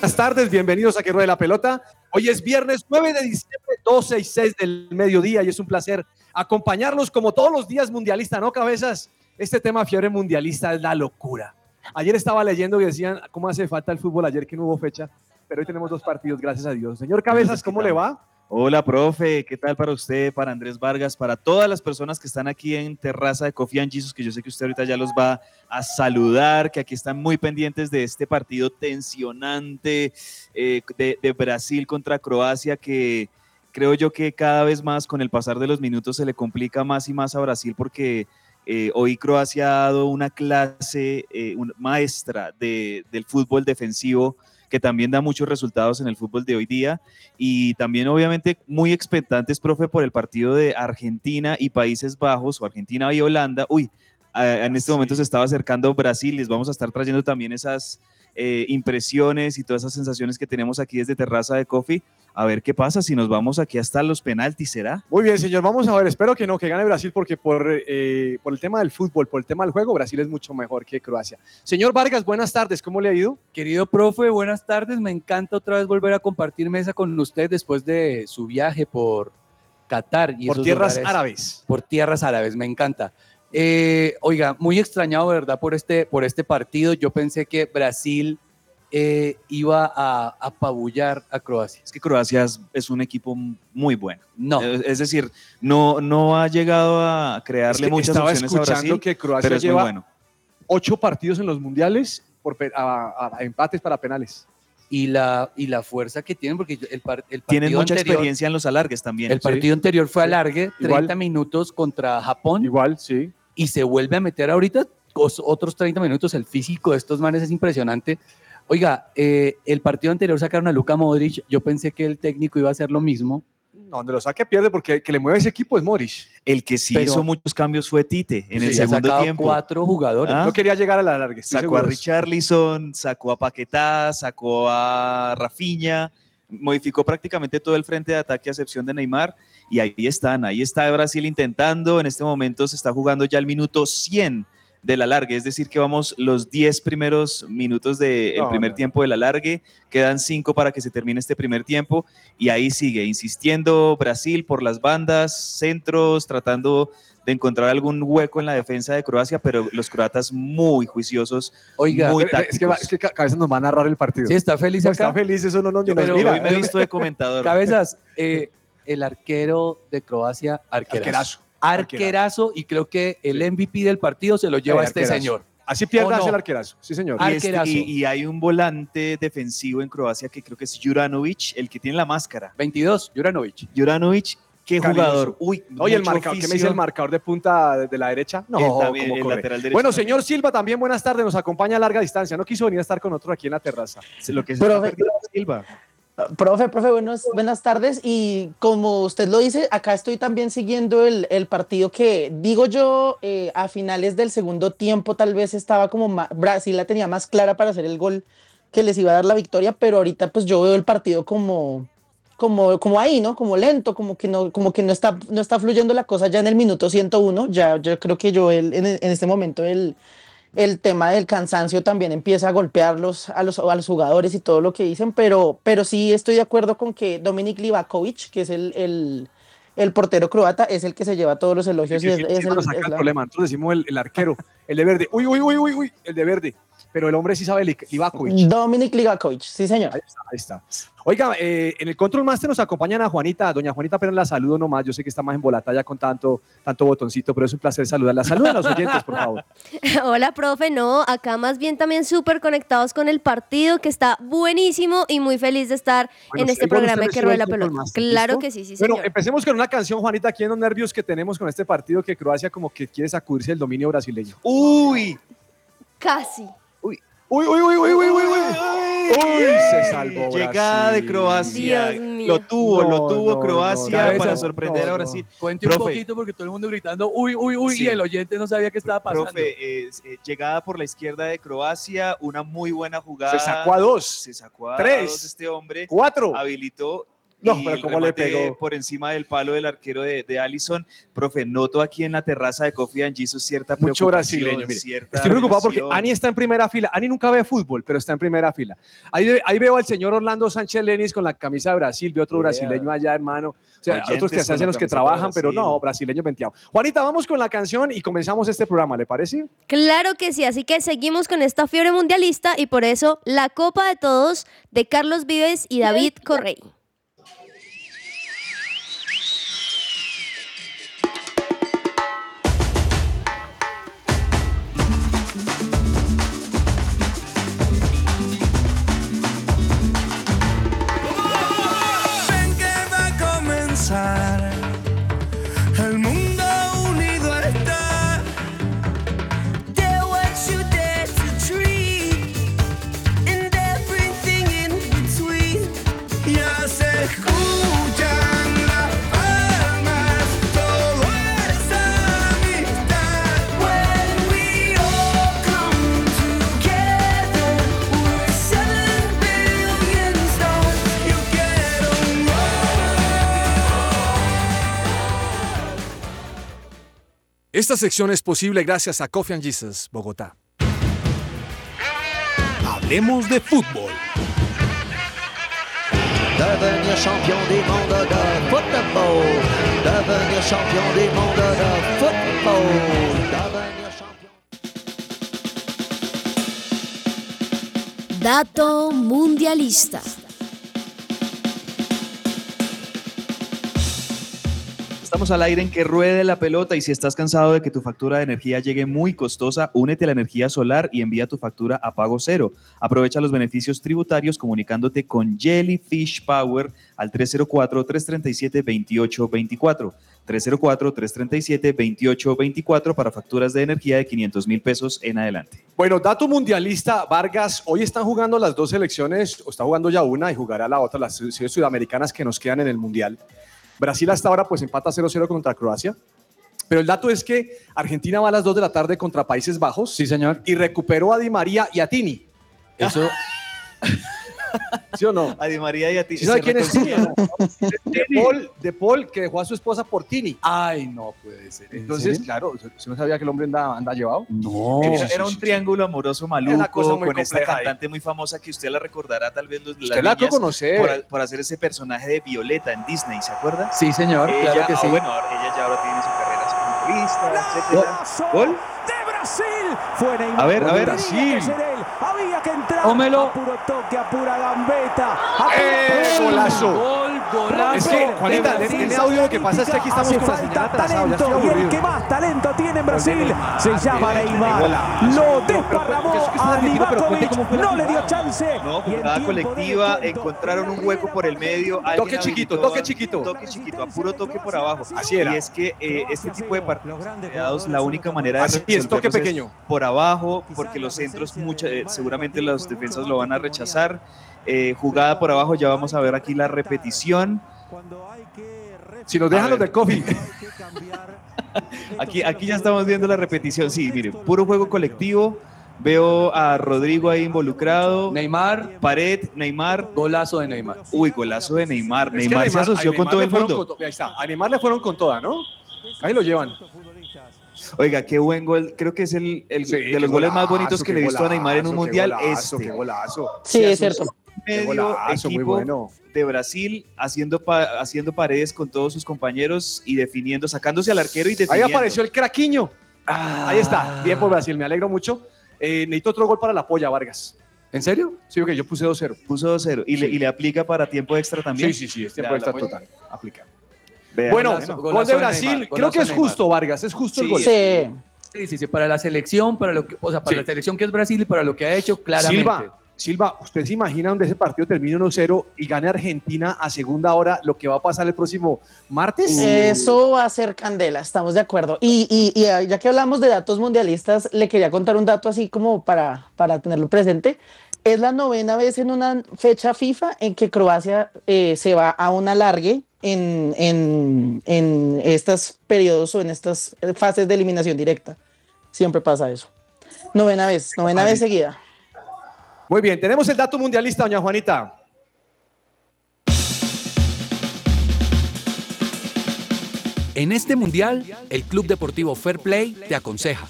Buenas tardes, bienvenidos a Que Ruede la Pelota. Hoy es viernes 9 de diciembre, 12 y 6 del mediodía y es un placer acompañarlos como todos los días mundialista, ¿no, cabezas? Este tema fiebre mundialista es la locura. Ayer estaba leyendo y decían cómo hace falta el fútbol ayer que no hubo fecha, pero hoy tenemos dos partidos, gracias a Dios. Señor Cabezas, ¿cómo le va? Hola, profe, ¿qué tal para usted, para Andrés Vargas, para todas las personas que están aquí en Terraza de Coffee and Jesus, que yo sé que usted ahorita ya los va a saludar, que aquí están muy pendientes de este partido tensionante eh, de, Brasil contra Croacia, que creo yo que cada vez más con el pasar de los minutos se le complica más y más a Brasil porque eh, hoy Croacia ha dado una clase eh, maestra de- del fútbol defensivo que también da muchos resultados en el fútbol de hoy día y también obviamente muy expectantes, profe, por el partido de Argentina y Países Bajos o Argentina y Holanda. Uy, en este momento se estaba acercando Brasil, les vamos a estar trayendo también esas eh, impresiones y todas esas sensaciones que tenemos aquí desde Terraza de Coffee. A ver qué pasa si nos vamos aquí hasta los penaltis, ¿será? Muy bien, señor, vamos a ver, espero que no, que gane Brasil porque por, eh, por el tema del fútbol, por el tema del juego, Brasil es mucho mejor que Croacia. Señor Vargas, buenas tardes, ¿cómo le ha ido? Querido profe, buenas tardes. Me encanta otra vez volver a compartir mesa con usted después de su viaje por Qatar. Y por esos tierras lugares- árabes. Por tierras árabes, me encanta. Eh, oiga, muy extrañado, ¿verdad? Por este, por este partido. Yo pensé que Brasil eh, iba a apabullar a Croacia. Es que Croacia es, es un equipo muy bueno. No, Es decir, no, no ha llegado a crearle Es que muchas estaba opciones a escuchando Brasil, que Croacia pero es muy lleva bueno. ocho partidos en los mundiales por pe- a- a- a empates para penales. y la, y la fuerza que tienen, porque el, par- el partido Tienen mucha anterior, experiencia en los alargues también. El partido anterior fue alargue, 30 Igual. minutos contra Japón. Igual, sí. Y se vuelve a meter ahorita os- otros 30 minutos. El físico de estos manes es impresionante. Oiga, eh, el partido anterior sacaron a Luka Modric. Yo pensé que el técnico iba a hacer lo mismo. No, donde lo saque pierde porque el que le mueve ese equipo es Morris. El que sí Pero- hizo muchos cambios fue Tite en el Sí, ha segundo sacado tiempo. cuatro jugadores. Ah, No quería llegar a la larga. Sacó a seguro. Richarlison, sacó a Paquetá, sacó a Rafinha, modificó prácticamente todo el frente de ataque a excepción de Neymar y ahí están, ahí está Brasil intentando, en este momento se está jugando ya el minuto 100 del alargue, es decir que vamos los 10 primeros minutos del No, primer no. tiempo del alargue, quedan 5 para que se termine este primer tiempo y ahí sigue insistiendo Brasil por las bandas, centros, tratando de encontrar algún hueco en la defensa de Croacia, pero los croatas muy juiciosos, Oiga, muy Eh, Es que, va- es que Ca- Cabezas nos va a narrar el partido. sí, está feliz acá. está feliz, eso no nos Yo- nos pero- mira, hoy me he visto de comentador. Cabezas, eh, el arquero de Croacia, arquerazo. Arquerazo. Arquerazo, y creo que el MVP del partido se lo lleva Eh, este arquerazo. señor. Así pierdas ¿O no? el arquerazo. Sí, señor. Y, este- arquerazo. y- y hay un volante defensivo en Croacia que creo que es Juranovic, el que tiene la máscara. 22, Juranovic. Juranovic, qué jugador. Uy, Oye, el marcador, ¿qué me dice el marcador de punta de, de la derecha? No, también, el corre. lateral derecho Bueno, también. señor Silva, también buenas tardes. Nos acompaña a larga distancia. No quiso venir a estar con nosotros aquí en la terraza. Lo que se Pero- está perdiendo es Silva. Profe, profe, buenos, buenas tardes. Y como usted lo dice, acá estoy también siguiendo el, el partido que, digo yo, eh, a finales del segundo tiempo tal vez estaba como ma- Brasil la tenía más clara para hacer el gol que les iba a dar la victoria, pero ahorita pues yo veo el partido como, como, como ahí, ¿no? Como lento, como que no, como que no está, no está fluyendo la cosa ya en el minuto 101. Ya yo creo que yo el- en, en este momento el, el tema del cansancio también empieza a golpearlos a los, a los jugadores y todo lo que dicen, pero, pero sí estoy de acuerdo con que Dominik Livakovic, que es el, el, el portero croata, es el que se lleva todos los elogios. y es- el- es el la- problema. Nosotros decimos el, el arquero, el de verde. Uy, uy, uy, uy, uy, el de verde. Pero el hombre sí sabe Li- Livakovic. Dominik Livakovic, sí señor. Ahí está, ahí está. Oiga, eh, en el Control Master nos acompañan a Juanita. Doña Juanita, pero la saludo nomás. Yo sé que está más embolatada ya con tanto, tanto botoncito, pero es un placer saludarla. Saluden a los oyentes, por favor. Hola, profe. No, acá más bien también súper conectados con el partido, que está buenísimo y muy feliz de estar Bueno, en este programa que el la pelota. Master, Claro que sí, sí, Bueno, señor. empecemos con una canción, Juanita, aquí en los nervios que tenemos con este partido que Croacia como que quiere sacudirse del dominio brasileño. Uy, Casi. Uy, uy, uy, uy, uy, uy, uy. Uy, se salvó. Llegada de. Croacia. Dios mío. Lo tuvo, lo tuvo no, Croacia no, para sorprender no, a no. Brasil. Cuente un Profe. poquito porque todo el mundo gritando, uy, uy, uy, Sí. y el oyente no sabía qué estaba pasando. Profe, eh, llegada por la izquierda de Croacia, una muy buena jugada. Se sacó a dos. Se sacó a Tres. dos este hombre. Cuatro. habilitó. No, y pero cómo le pegó. por encima del palo del arquero de, de Allison. Profe, noto aquí en la terraza de Coffee and Jesus cierta Mucho brasileño. mire. cierta Estoy preocupado porque. Ani está en primera fila. Ani nunca ve fútbol, pero está en primera fila. Ahí, ahí veo al señor Orlando Sánchez Lenis con la camisa de Brasil. Veo otro Yeah. brasileño allá, hermano. O sea, Oyentes otros que se hacen los que trabajan, pero no, brasileño venteado. Juanita, vamos con la canción y comenzamos este programa, ¿le parece? Claro que sí, así que seguimos con esta fiebre mundialista y por eso la Copa de Todos de Carlos Vives y David Correy. Esta sección es posible gracias a Coffee and Jesus, Bogotá. Hablemos de fútbol. Devenir champion du monde de football. Devenir champion du monde de football. Devenir champion. Dato mundialista. Al aire en que ruede la pelota y si estás cansado de que tu factura de energía llegue muy costosa, únete a la energía solar y envía tu factura a pago cero. Aprovecha los beneficios tributarios comunicándote con Jellyfish Power al 304-337-2824. 304-337-2824 para facturas de energía de 500 mil pesos en adelante. Bueno, dato mundialista, Vargas, hoy están jugando las dos selecciones, o está jugando ya una y jugará la otra, las selecciones sudamericanas que nos quedan en el Mundial. Brasil hasta ahora pues empata 0-0 contra Croacia, pero el dato es que Argentina va a las 2 de la tarde contra Países Bajos Sí, señor. y recuperó a Di María y a Tini, Eso, ¿sí o no? A Di María y a ti. ¿Sí sabe se quién es Tini? De Paul, de Paul, que dejó a su esposa por Tini. ay, no puede ser. ¿En Entonces, claro, ¿usted no sabía que el hombre anda, anda llevado? no. Era, era un triángulo amoroso cosa maluco muy con esta ahí. cantante muy famosa que usted la recordará tal vez los, las Usted la niñas, conocer. por, por hacer ese personaje de Violeta en Disney, ¿se acuerda? Sí, señor, ella, claro que ah, sí. bueno, ella ya ahora tiene su carrera como futbolista, etcétera. ¿Gol? de Brasil. Fue Neymar. A ver, a ver. Tenía Tómelo. A puro toque, a pura gambeta. A puro ¡Eh, golazo! Golazo. Es que, Juanita, Brasil. tiene audio, lo que pasa es que aquí estamos con falta talento y el que más talento tiene en Brasil se llama Neymar. Lo desparramó a Livakovic. No le dio chance. No, en jugada colectiva, encontraron un hueco por el medio. Toque chiquito, toque chiquito. Toque chiquito, a puro toque por abajo. Así era. Y es que eh, este tipo de partidos creados, la única manera de Así es, toque pequeño. por abajo, porque los centros mucha- eh, seguramente los defensas lo van a rechazar. Eh, jugada por abajo, ya vamos a ver aquí la repetición. Si nos dejan los ver. de coffee. Aquí, aquí ya estamos viendo la repetición. Sí, mire, puro juego colectivo. Veo a Rodrigo ahí involucrado. Neymar, Pared, Neymar. golazo de Neymar. Uy, golazo de Neymar. Es que Neymar, se asoció con todo el mundo. to- ahí está, a Neymar le fueron con toda, ¿no? Ahí lo llevan. Oiga, qué buen gol. Creo que es el, el- Sí, de los goles más bonitos que le he visto a Neymar en un mundial. Golazo, Este qué golazo. Sí, es cierto. Medio golazo, muy equipo bueno. de Brasil haciendo, pa- haciendo paredes con todos sus compañeros y definiendo, sacándose al arquero y Ahí definiendo. apareció el craquiño. Ah. Ahí está. Bien por Brasil, me alegro mucho. Eh, necesito otro gol para la polla, Vargas. ¿En serio? Sí, ok, yo puse 2-0. Puso 2-0 y, le, Sí. y le aplica para tiempo extra también. Sí, sí, sí, Ya, tiempo polla. total. Aplica. Bueno, golazo, gol golazo de Brasil. Neymar, Creo que es Neymar. justo, Vargas. Es justo el Sí. gol. Sí. Sí, sí, sí, para la selección, para lo que, o sea, para Sí. la selección que es Brasil y para lo que ha hecho, claramente. Silva, Silva, ¿usted se imagina donde ese partido termine 1-0 y gane Argentina a segunda hora lo que va a pasar el próximo martes? Eso va a ser candela, estamos de acuerdo. Y, y- y, ah, ya que hablamos de datos mundialistas, le quería contar un dato así como para, para tenerlo presente. Es la novena vez en una fecha FIFA en que Croacia eh, se va a un alargue en, en, en estos periodos o en estas fases de eliminación directa. Siempre pasa eso. Novena vez, novena vez seguida. Muy bien, tenemos el dato mundialista, doña Juanita. En este mundial, el Club Deportivo Fair Play te aconseja.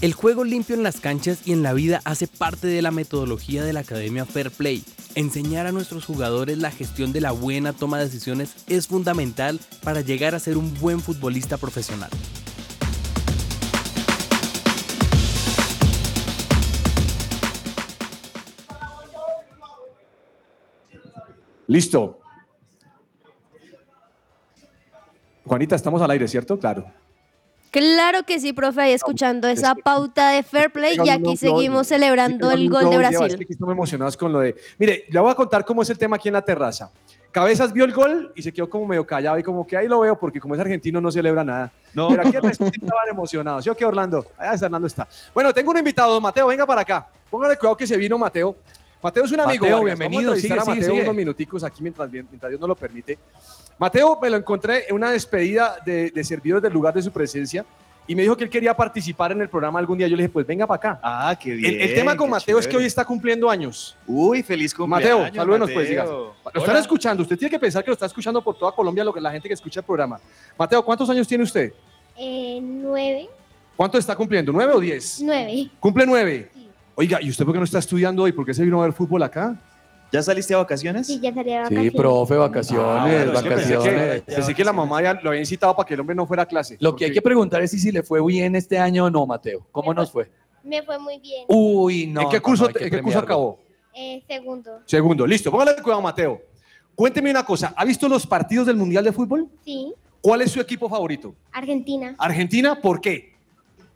El juego limpio en las canchas y en la vida hace parte de la metodología de la Academia Fair Play. Enseñar a nuestros jugadores la gestión de la buena toma de decisiones es fundamental para llegar a ser un buen futbolista profesional. Listo. Juanita, estamos al aire, ¿cierto? Claro. Claro que sí, profe, ahí escuchando es esa que- pauta de fair play y aquí seguimos celebrando el gol de lleva, Es que Brasil. aquí estamos emocionados con lo de. Mire, le voy a contar cómo es el tema aquí en la terraza. Cabezas vio el gol y se quedó como medio callado y como que ahí lo veo porque como es argentino no celebra nada. No. Pero aquí estaban emocionados. ¿Sí o qué, Orlando? Allá está, Orlando está. Bueno, tengo un invitado, Mateo, venga para acá. Póngale cuidado que se vino Mateo. Mateo es un amigo. Mateo, Vargas. bienvenido, Vamos a sigue, Mateo sigue. unos minuticos aquí mientras, mientras Dios nos lo permite. Mateo me lo encontré en una despedida de, de servidores del lugar de su presencia y me dijo que él quería participar en el programa algún día. Yo le dije, pues venga para acá. Ah, qué bien. El, el tema con Mateo es que hoy está cumpliendo años. Uy, feliz cumpleaños. Mateo, salúdenos pues, diga. Mateo. Lo están escuchando, usted tiene que pensar que lo está escuchando por toda Colombia, lo que la gente que escucha el programa. Mateo, ¿cuántos años tiene usted? Eh, nueve. ¿Cuánto está cumpliendo? ¿Nueve o diez? Nueve. ¿Cumple nueve? Oiga, ¿y usted por qué no está estudiando hoy? ¿Por qué se vino a ver fútbol acá? ¿Ya saliste a vacaciones? Sí, ya salí de Sí, vacaciones. profe, vacaciones, Ah, bueno, es que pensé que- vacaciones. Pensé que la mamá ya lo había incitado para que el hombre no fuera a clase. Lo que hay que preguntar es si, si le fue bien este año o no, Mateo. ¿Cómo nos fue? Me fue muy bien. Uy, no. ¿En qué curso, no, hay que ¿en qué curso acabó? Eh, segundo. Segundo, listo. Póngale cuidado, Mateo. Cuénteme una cosa. ¿Ha visto los partidos del Mundial de Fútbol? Sí. ¿Cuál es su equipo favorito? Argentina. ¿Argentina? ¿Por qué?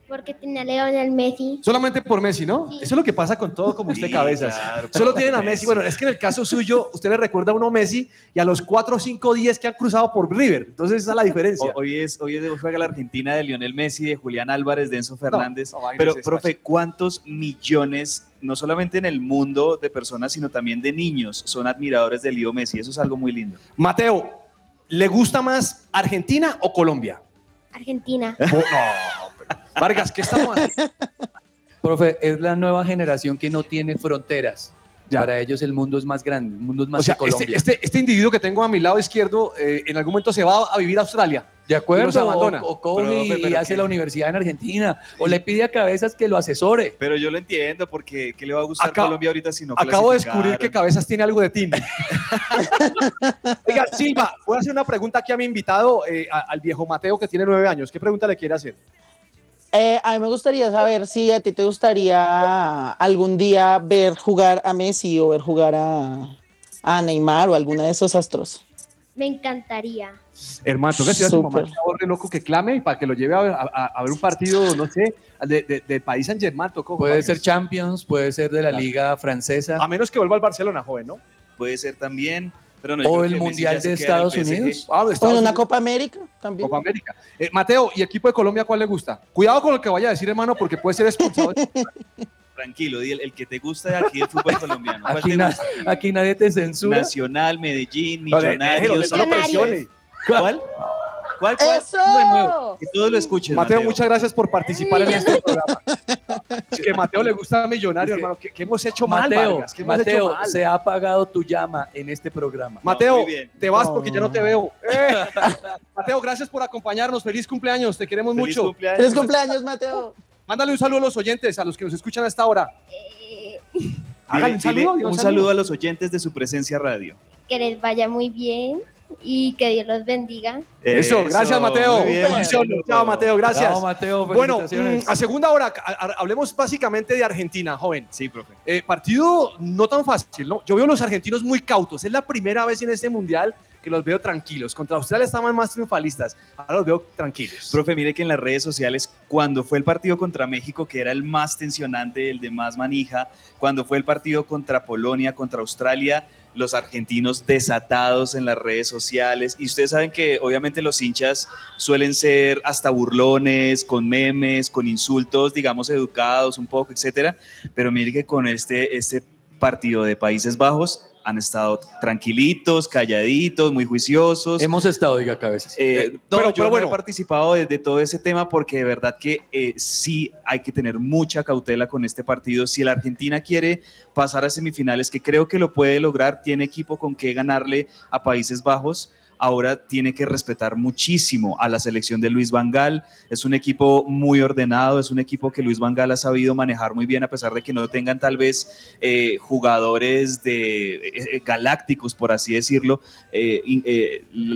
Porque tenía a Leonel Messi. Solamente por Messi, ¿no? Sí. Eso es lo que pasa con todo como usted Sí, cabezas. claro. Solo tienen a Messi. Bueno, es que en el caso suyo, usted le recuerda a uno Messi y a los 4, 5, 10 que han cruzado por River. Entonces esa es la diferencia. O- Hoy es, hoy es juega la Argentina de Lionel Messi, de Julián Álvarez, de Enzo Fernández. no, Pero, profe, ¿cuántos millones, no solamente en el mundo de personas, sino también de niños, son admiradores de Leo Messi? Eso es algo muy lindo. Mateo, ¿le gusta más Argentina o Colombia? Argentina. Oh, no, Vargas, ¿qué estamos haciendo? Profe, es la nueva generación que no tiene fronteras. Ya. Para ellos el mundo es más grande, el mundo es más O sea, que Colombia. este, este, este individuo que tengo a mi lado izquierdo eh, en algún momento se va a vivir a Australia. de acuerdo, y los abandona. o, o coge Profe, y hace qué- la universidad en Argentina, o le pide a Cabezas que lo asesore. Pero yo lo entiendo, porque ¿qué le va a gustar Acá- Colombia ahorita si no Acabo de descubrir que? Cabezas tiene algo de ti. Oiga, Silva, voy a hacer una pregunta aquí a mi invitado, eh, a- al viejo Mateo, que tiene nueve años. ¿Qué pregunta le quiere hacer? Eh, a mí me gustaría saber si a ti te gustaría algún día ver jugar a Messi o ver jugar a, a Neymar o alguna de esos astros. Me encantaría. Hermano, que decirle a su mamá Súper. que ahorre loco que clame para que lo lleve a ver, a- a- ver un partido, no sé, de, de, del país San Germán. Tocó, Puede ser Champions, puede ser de la Claro. Liga Francesa. A menos que vuelva al Barcelona, joven, ¿no? Puede ser también. Pero no, O el Mundial de el Estados. Unidos. Ah, de O Estados en una Unidos, Copa América también. Copa América. Eh, Mateo, ¿y equipo de Colombia cuál le gusta? Cuidado con lo que vaya a decir, hermano, porque puede ser expulsado. Tranquilo, el, el que te gusta de aquí del fútbol colombiano. ¿Cuál Aquí, na- aquí nadie te censura. Nacional, Medellín, No, Millonarios. no presione. ¿Cuál? ¿Cuál? cuál? ¡Eso! Que todos lo escuchen. Mateo, muchas gracias por participar en este programa. Es que a Mateo le gusta Millonario, Es que- hermano. ¿Qué, qué hemos hecho mal, Mateo, Vargas? ¿Qué hemos hecho Mateo, mal? se ha apagado tu llama en este programa. Mateo, muy bien. te vas porque ya no te veo. Eh. Mateo, gracias por acompañarnos. Feliz cumpleaños. Te queremos Feliz mucho. cumpleaños. ¡Feliz cumpleaños, Mateo! Mándale un saludo a los oyentes, a los que nos escuchan hasta ahora. Eh, Hágale Dile- un saludo. diga un saludo a los oyentes de su presencia radio. que les vaya muy bien y que Dios los bendiga. Eso, gracias, Mateo. bien. Chao, Mateo, gracias. Chao, Mateo, Bueno, mm, a segunda hora, hablemos básicamente de Argentina, joven. Sí, profe. Eh, partido no tan fácil, ¿no? Yo veo a los argentinos muy cautos. Es la primera vez en este mundial que los veo tranquilos. Contra Australia estaban más triunfalistas, ahora los veo tranquilos. Profe, mire que en las redes sociales, cuando fue el partido contra México, que era el más tensionante, el de más manija, cuando fue el partido contra Polonia, contra Australia, los argentinos desatados en las redes sociales. Y ustedes saben que obviamente los hinchas suelen ser hasta burlones, con memes, con insultos, digamos, educados un poco, etcétera. Pero mire que con este, este partido de Países Bajos han estado tranquilitos, calladitos, muy juiciosos. Hemos estado, diga, cabezas. Eh, no, pero- yo pero no bueno. he participado de, de todo ese tema porque de verdad que eh, sí hay que tener mucha cautela con este partido. Si la Argentina quiere pasar a semifinales, que creo que lo puede lograr, tiene equipo con que ganarle a Países Bajos. Ahora tiene que respetar muchísimo a la selección de Luis Vangal. Es un equipo muy ordenado, es un equipo que Luis Vangal ha sabido manejar muy bien, a pesar de que no tengan tal vez eh, jugadores de eh, eh, galácticos, por así decirlo.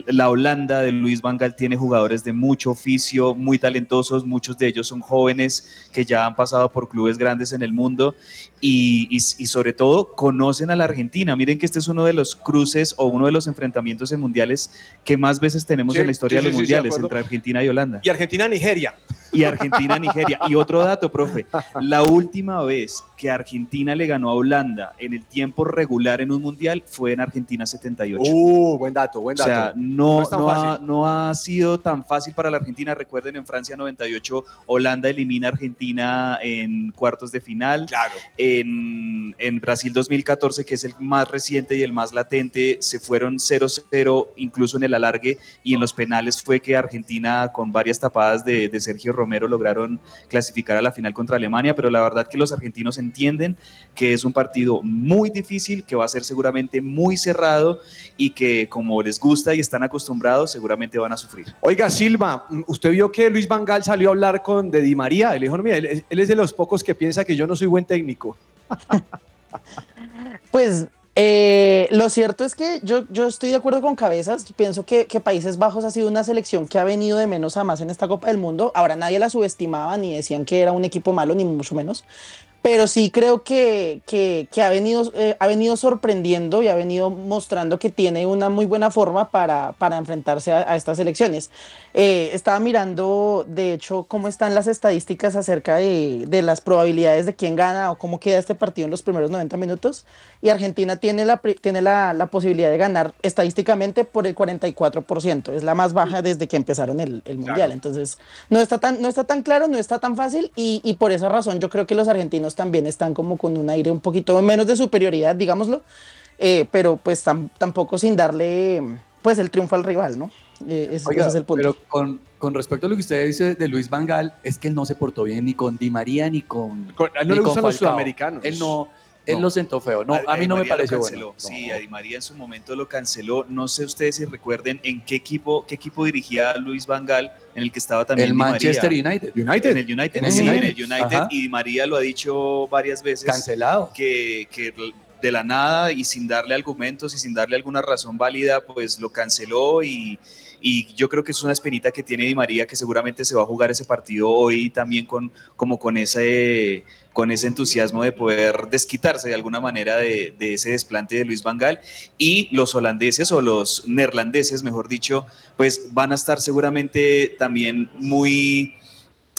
La Holanda de Luis Van Gaal tiene jugadores de mucho oficio, muy talentosos, muchos de ellos son jóvenes que ya han pasado por clubes grandes en el mundo y- y sobre todo conocen a la Argentina. Miren que este es uno de los cruces o uno de los enfrentamientos en mundiales que más veces tenemos Sí, en la historia sí, de los de mundiales entre Argentina y Holanda. Y Argentina-Nigeria. Y Argentina-Nigeria. Y otro dato, profe, la última vez que Argentina le ganó a Holanda en el tiempo regular en un mundial fue en Argentina 78. Uh, buen dato, buen O dato. sea, no, No no ha, no ha sido tan fácil para la Argentina. Recuerden, en Francia 98, Holanda elimina a Argentina en cuartos de final. Claro. En, en Brasil 2014, que es el más reciente y el más latente, se fueron 0-0 incluso en el alargue y en los penales fue que Argentina con varias tapadas de, de Sergio Romero lograron clasificar a la final contra Alemania, pero la verdad que los argentinos entienden que es un partido muy difícil, que va a ser seguramente muy cerrado y que como les gusta y están acostumbrados, seguramente van a sufrir. Oiga, Silva, usted vio que Luis Vangal salió a hablar con de Di María. Él dijo, "No, mira, él, él es de los pocos que piensa que yo no soy buen técnico. Pues eh, lo cierto es que yo, yo estoy de acuerdo con Cabezas. Pienso que, que Países Bajos ha sido una selección que ha venido de menos a más en esta Copa del Mundo. Ahora nadie la subestimaba ni decían que era un equipo malo, ni mucho menos. Pero sí creo que, que, que ha, venido, eh, ha venido sorprendiendo y ha venido mostrando que tiene una muy buena forma para, para enfrentarse a, a estas elecciones. Eh, estaba mirando, de hecho, cómo están las estadísticas acerca de, de las probabilidades de quién gana o cómo queda este partido en los primeros 90 minutos. Y Argentina tiene la, tiene la, la posibilidad de ganar estadísticamente por el 44%. Es la más baja desde que empezaron el, el Mundial. Entonces, no está, tan, no está tan claro, no está tan fácil. Y, y por esa razón yo creo que los argentinos también están como con un aire un poquito menos de superioridad, digámoslo. eh, pero pues tam- tampoco sin darle pues el triunfo al rival, ¿no? Eh, ese- Oiga, ese es el punto. pero con, con respecto a lo que usted dice de Luis Vangal, es que él no se portó bien ni con Di María ni con. Con- a él no le gustan los sudamericanos. Él no, él No. lo sentó feo. No, a, Di mí no me María lo pareció canceló. bueno. Sí, a Di María en su momento lo canceló. No sé ustedes si recuerden en qué equipo, qué equipo dirigía Luis Van Gaal, en el que estaba también El Di María. Manchester United. United. En el United, En el sí, en United. el United. Ajá. Y Di María lo ha dicho varias veces. Cancelado. que, que de la nada y sin darle argumentos y sin darle alguna razón válida, pues lo canceló y, y yo creo que es una espinita que tiene Di María que seguramente se va a jugar ese partido hoy también con, como con ese, con ese entusiasmo de poder desquitarse de alguna manera de, de ese desplante de Luis Van Gaal. Y los holandeses o los neerlandeses, mejor dicho, pues van a estar seguramente también muy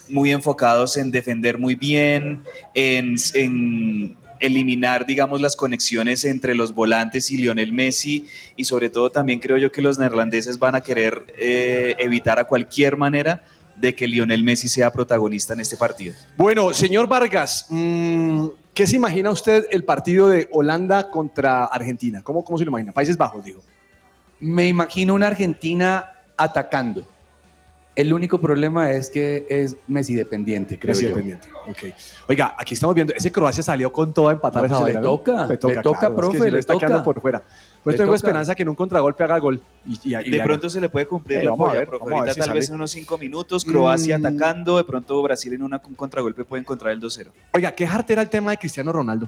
muy enfocados en defender muy bien, en, en eliminar, digamos, las conexiones entre los volantes y Lionel Messi y sobre todo también creo yo que los neerlandeses van a querer eh, evitar a cualquier manera de que Lionel Messi sea protagonista en este partido. Bueno, señor Vargas, mm, ¿qué se imagina usted el partido de Holanda contra Argentina? ¿Cómo, cómo se lo imagina? Países Bajos, digo. Me imagino una Argentina atacando. El único problema es que es Messi dependiente, creo Messi yo. dependiente. Ok. Oiga, aquí estamos viendo, ese Croacia salió con todo a empatar No, esa pues le toca, le toca, claro, es profe, que si le está toca. quedando por fuera. Pues Le tengo toca. esperanza que en un contragolpe haga gol. Y, y- y De le pronto se le puede cumplir Eh, la vamos a polla, ver, profe. vamos a ver Ahorita si tal sale. vez en unos cinco minutos, Croacia Mm. atacando, de pronto Brasil en una, un contragolpe puede encontrar el 2-0. Oiga, qué jartera el tema de Cristiano Ronaldo.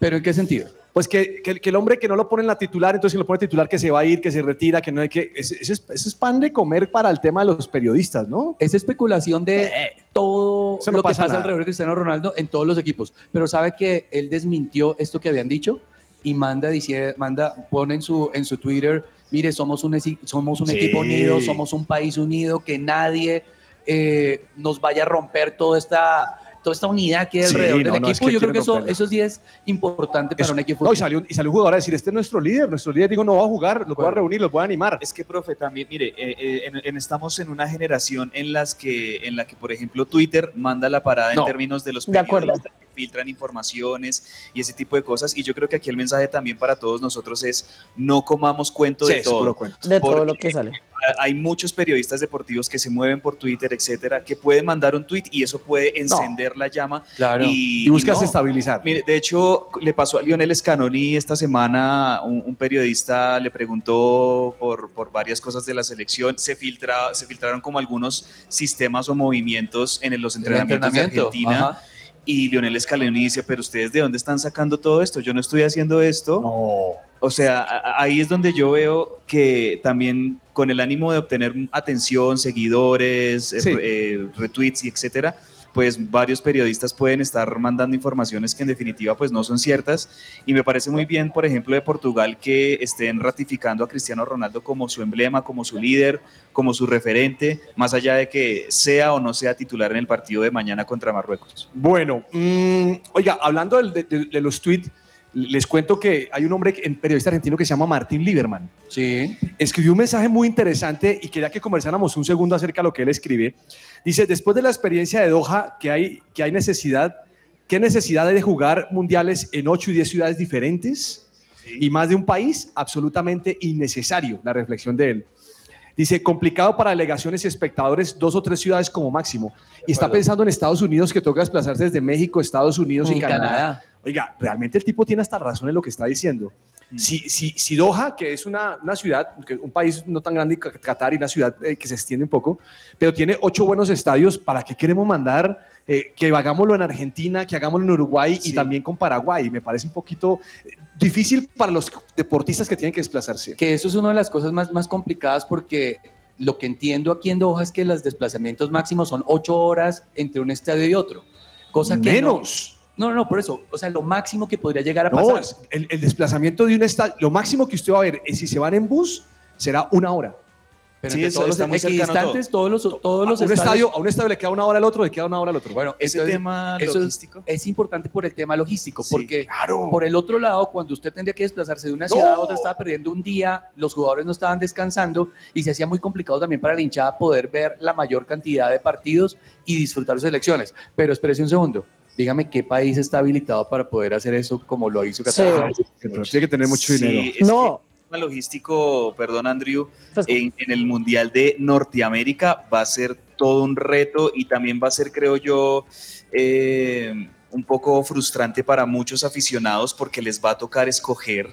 ¿Pero en qué sentido? Pues que, que- que el hombre que no lo pone en la titular, entonces si lo pone titular que se va a ir, que se retira, que no hay que... Ese, ese es, ese es pan de comer para el tema de los periodistas, ¿no? Es especulación de todo Eso no lo que pasa nada. alrededor de Cristiano Ronaldo en todos los equipos. Pero sabe que él desmintió esto que habían dicho y manda, dice- manda pone en su, en su Twitter mire, somos un, somos un Sí. equipo unido, somos un país unido, que nadie eh, nos vaya a romper toda esta, toda esta unidad que hay Sí, alrededor no, del no, es equipo. que Yo creo que eso, eso sí es importante para Eso- un equipo. No, y salió, y salió un jugador a decir, este es nuestro líder, nuestro líder dijo, no va a jugar, los voy a reunir, los voy a animar. Es que, profe, también, mire, eh, eh, en- en- estamos en una generación en, las que, en la que, por ejemplo, Twitter manda la parada No. en términos de los De acuerdo. Filtran informaciones y ese tipo de cosas. Y yo creo que aquí el mensaje también para todos nosotros es no comamos cuento Sí, de todo. cuento. De todo lo que sale. hay muchos periodistas deportivos que se mueven por Twitter, etcétera, que pueden mandar un tweet y eso puede encender la llama. Claro. Y, Y buscas no. estabilizar. Mire, de hecho, le pasó a Lionel Scanoni esta semana, un, un periodista le preguntó por, por varias cosas de la selección, se, filtra, se filtraron como algunos sistemas o movimientos en los entrenamientos de entrenamiento, Argentina. ajá. Y Lionel Scaloni dice, pero ustedes de dónde están sacando todo esto? Yo no estoy haciendo esto. O sea, ahí es donde yo veo que también con el ánimo de obtener atención, seguidores, eh, Sí. eh, retweets y etcétera, pues varios periodistas pueden estar mandando informaciones que en definitiva pues no son ciertas y me parece muy bien, por ejemplo, de Portugal que estén ratificando a Cristiano Ronaldo como su emblema, como su líder, como su referente, más allá de que sea o no sea titular en el partido de mañana contra Marruecos. Bueno, mm, oiga, hablando del- de, de- de los tweets, les cuento que hay un hombre, un periodista argentino que se llama Martín Lieberman. Sí. Escribió un mensaje muy interesante y quería que conversáramos un segundo acerca de lo que él escribe. Dice, después de la experiencia de Doha, que hay, que hay necesidad, ¿qué necesidad hay de jugar mundiales en 8 y 10 ciudades diferentes? Y más de un país, absolutamente innecesario, la reflexión de él. Dice, complicado para delegaciones y espectadores, dos o tres ciudades como máximo. Y está pensando en Estados Unidos, que toca desplazarse desde México, Estados Unidos y, Y Canadá. Canadá. Oiga, realmente el tipo tiene hasta razón en lo que está diciendo. Si, si, si Doha, que es una, una ciudad, un país no tan grande, Qatar, y una ciudad eh, que se extiende un poco, pero tiene ocho buenos estadios, ¿para qué queremos mandar eh, que hagámoslo en Argentina, que hagámoslo en Uruguay y también con Paraguay? Me parece un poquito eh, difícil para los deportistas que tienen que desplazarse. Que eso es una de las cosas más, más complicadas porque lo que entiendo aquí en Doha es que los desplazamientos máximos son ocho horas entre un estadio y otro. Cosa que no- Menos. No, no, no, por eso. O sea, lo máximo que podría llegar a No, pasar. el, el desplazamiento de un estadio, lo máximo que usted va a ver, es si se van en bus, será una hora. Pero Sí, todos los equidistantes, todos los, todos A los un, estadios- estadio, a un estadio le queda una hora al otro, le queda una hora al otro. Bueno, Ese entonces, tema es- logístico. Es, importante por el tema logístico, Sí, porque claro. por el otro lado, cuando usted tendría que desplazarse de una ciudad a otra, estaba perdiendo un día, los jugadores no estaban descansando y se hacía muy complicado también para la hinchada poder ver la mayor cantidad de partidos y disfrutar sus elecciones. Pero espérese un segundo. Dígame qué país está habilitado para poder hacer eso como lo hizo Qatar. Pero tiene que tener mucho dinero. Sí, es No. que el tema logístico, perdón Andrew, Pues- en, en el Mundial de Norteamérica va a ser todo un reto y también va a ser, creo yo, eh, un poco frustrante para muchos aficionados porque les va a tocar escoger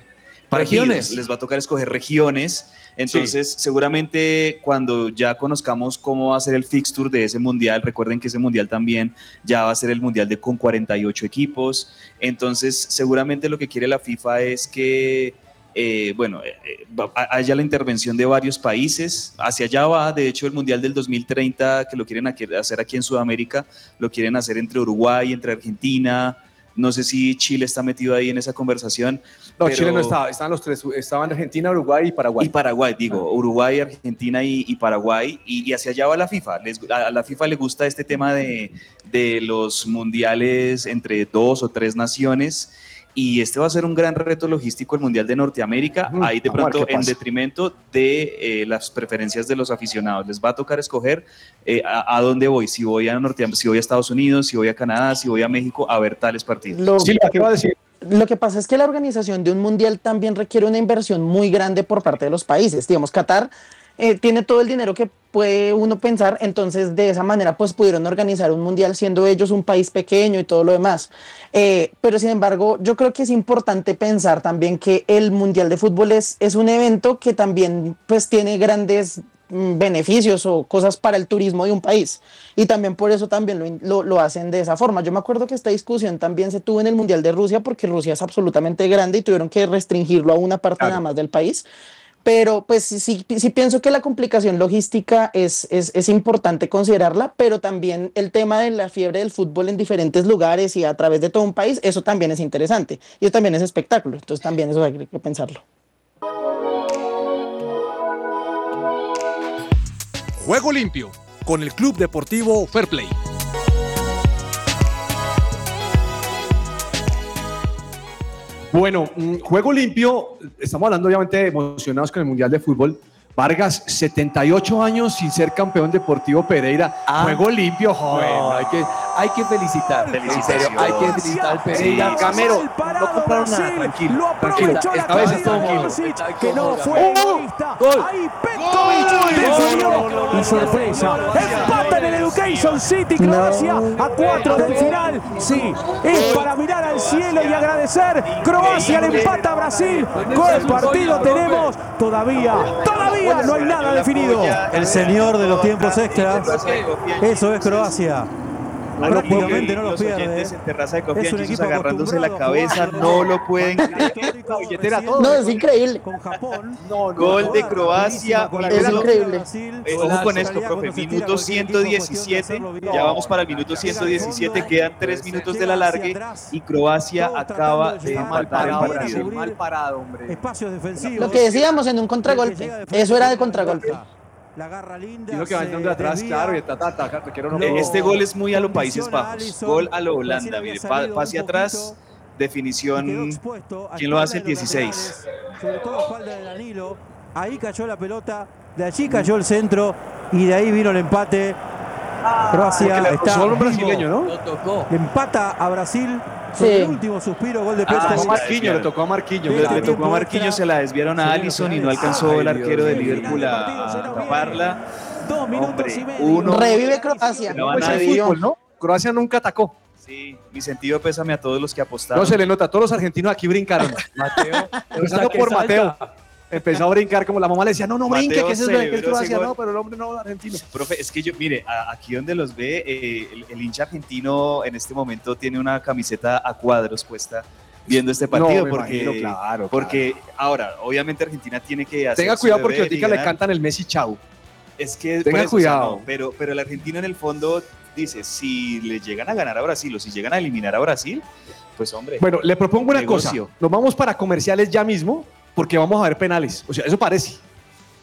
partidos, Regiones. les va a tocar escoger regiones. Entonces, seguramente cuando ya conozcamos cómo va a ser el fixture de ese mundial, recuerden que ese mundial también ya va a ser el mundial de con 48 equipos. Entonces, seguramente lo que quiere la FIFA es que, eh, bueno, eh, eh, haya la intervención de varios países. Hacia allá va, de hecho, el mundial del 2030 que lo quieren hacer aquí en Sudamérica, lo quieren hacer entre Uruguay, entre Argentina. No sé si Chile está metido ahí en esa conversación. No, pero- Chile no estaba, estaban los tres, estaban Argentina, Uruguay y Paraguay. y Paraguay, digo, Uruguay, Argentina y, y Paraguay, y, y hacia allá va la FIFA. Les- a, a la FIFA le gusta este tema de, de los mundiales entre dos o tres naciones, y este va a ser un gran reto logístico el Mundial de Norteamérica, ahí de ver pronto en detrimento de eh, las preferencias de los aficionados. Les va a tocar escoger eh, a, a dónde voy, si voy a Norteamérica, si voy a Estados Unidos, si voy a Canadá, si voy a México, a ver tales partidos. Lo, Sí, ¿qué va a decir? lo que pasa es que la organización de un mundial también requiere una inversión muy grande por parte de los países. Digamos, Qatar eh, tiene todo el dinero que puede uno pensar, entonces de esa manera pues pudieron organizar un mundial siendo ellos un país pequeño y todo lo demás. Eh, pero sin embargo, yo creo que es importante pensar también que el mundial de fútbol es, es un evento que también pues tiene grandes mm, beneficios o cosas para el turismo de un país. Y también por eso también lo, lo, lo hacen de esa forma. Yo me acuerdo que esta discusión también se tuvo en el Mundial de Rusia porque Rusia es absolutamente grande y tuvieron que restringirlo a una parte nada más del país pero pues sí, sí, pienso que la complicación logística es, es, es, importante considerarla, pero también el tema de la fiebre del fútbol en diferentes lugares y a través de todo un país, eso también es interesante y eso también es espectáculo, entonces también eso hay que pensarlo. Juego limpio con el Club Deportivo Fair Play. Bueno, mm, juego limpio, estamos hablando obviamente emocionados con el Mundial de Fútbol. Vargas, 78 años sin ser campeón deportivo Pereira. Juego limpio, joven. No, hay que, hay que felicitar. En serio, hay que felicitar al Pereira. Sí, Gamero, no compraron nada, tranquilo, tranquilo. Esta vez es todo que no fue egoísta. Ahí Petkovic definió. Y sorpresa. Empata en el Education City Croacia a cuatro del final. Sí, es para mirar al cielo y agradecer. Croacia le empata a Brasil. ¿Cuál partido tenemos? Todavía, todavía no hay nada definido. El señor de los tiempos extras. Eso es Croacia. Prácticamente no lo los pierde. oyentes en terraza de Coffee and Jesus agarrándose la cabeza, no lo pueden creer. No, es increíble. Con Japón. Gol de Croacia, Es minuto- increíble. Eh, ojo con esto, profe, minuto 117, ya vamos para el minuto 117, quedan tres minutos de la largue y Croacia acaba de el partido. Mal parado, hombre. Espacios defensivos. Lo que decíamos en un contragolpe. Eso era de contragolpe. La garra linda. Lo que va entrando de atrás, claro, y ta, ta, ta, ta, te quiero no. Eh, Este gol es muy a los Países Bajos, gol a lo Holanda, mire, pase atrás, definición, ¿quién lo hace? El espalda de los 16. laterales, Sobre todo a espalda de Danilo. Ahí cayó la pelota, de allí cayó el centro y de ahí vino el empate. Croacia Porque le está un brasileño, ¿no? Lo tocó. Empata a Brasil Sí. el último suspiro, gol de Le tocó a Petkovic. Marquinhos, le tocó a Marquinhos. le, le tocó a Marquinhos, se la desviaron a Allison y no alcanzó Ay, el arquero de Dios. Liverpool a taparla. Dos minutos Hombre, y medio. uno. Revive Croacia. No Pues fútbol, ¿no? Croacia nunca atacó. Sí, mi sentido pésame a todos los que apostaron. No se le nota, todos los argentinos aquí brincaron. Mateo. Empezando por salta. Mateo. Empezó a brincar como la mamá le decía, no, no brinque, Mateo que ese es, que celebró ese Croacia, gol. no, pero el hombre no argentino. Profe, es que yo, mire, a- aquí donde los ve, eh, el, el hincha argentino en este momento tiene una camiseta a cuadros puesta viendo este partido, No, porque, imagino, claro, porque ahora, obviamente Argentina tiene que hacer Tenga cuidado porque ahorita le cantan el Messi chau. Es que Tenga por eso, o sea, cuidado. no, pero, pero el argentino en el fondo dice, si le llegan a ganar a Brasil o si llegan a eliminar a Brasil, pues hombre, Bueno, le propongo una Negocio. cosa. Nos vamos para comerciales ya mismo porque vamos a ver penales. O sea, eso parece.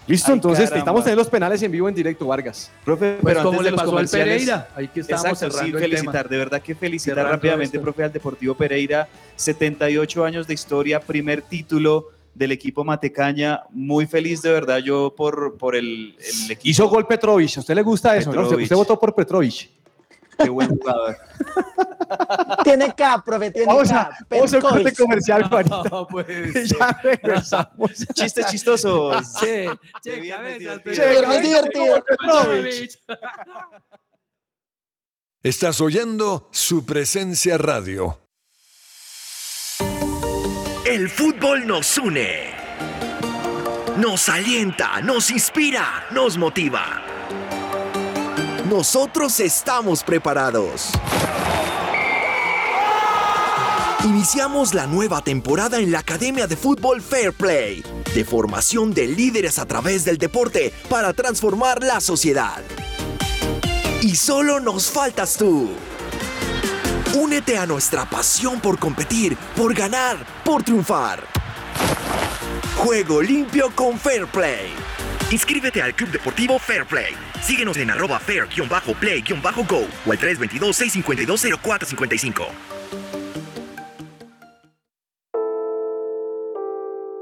Listo, Ay, entonces caramba. necesitamos tener los penales en vivo en directo, Vargas. profe, Pues pero como antes le de los pasó al Pereira. Ahí que estábamos Exacto, sí, cerrando el felicitar, tema. de verdad que felicitar Cerrando rápidamente, esto. profe, al Deportivo Pereira, 78 años de historia, primer título del equipo Matecaña, muy feliz de verdad yo por, por el, el equipo. Hizo gol Petrovic. ¿A usted le gusta eso? no? Usted, usted votó por Petrovic. Qué buen jugador. Tiene K, profe, tiene Vamos a, K. vamos a un corte comercial, Juanita. No, pues. ya regresamos. Chistes chistosos. Che, che, bien, cabezas, divertido. pero- Che. Estás oyendo su presencia radio. El fútbol nos une. Nos alienta, nos inspira, nos motiva. Nosotros estamos preparados. Iniciamos la nueva temporada en la Academia de Fútbol Fair Play, de formación de líderes a través del deporte para transformar la sociedad. Y solo nos faltas tú. Únete a nuestra pasión por competir, por ganar, por triunfar. Juego limpio con Fair Play. Inscríbete al Club Deportivo Fair Play. Síguenos en arroba fair-play-go o al 322-652-0455.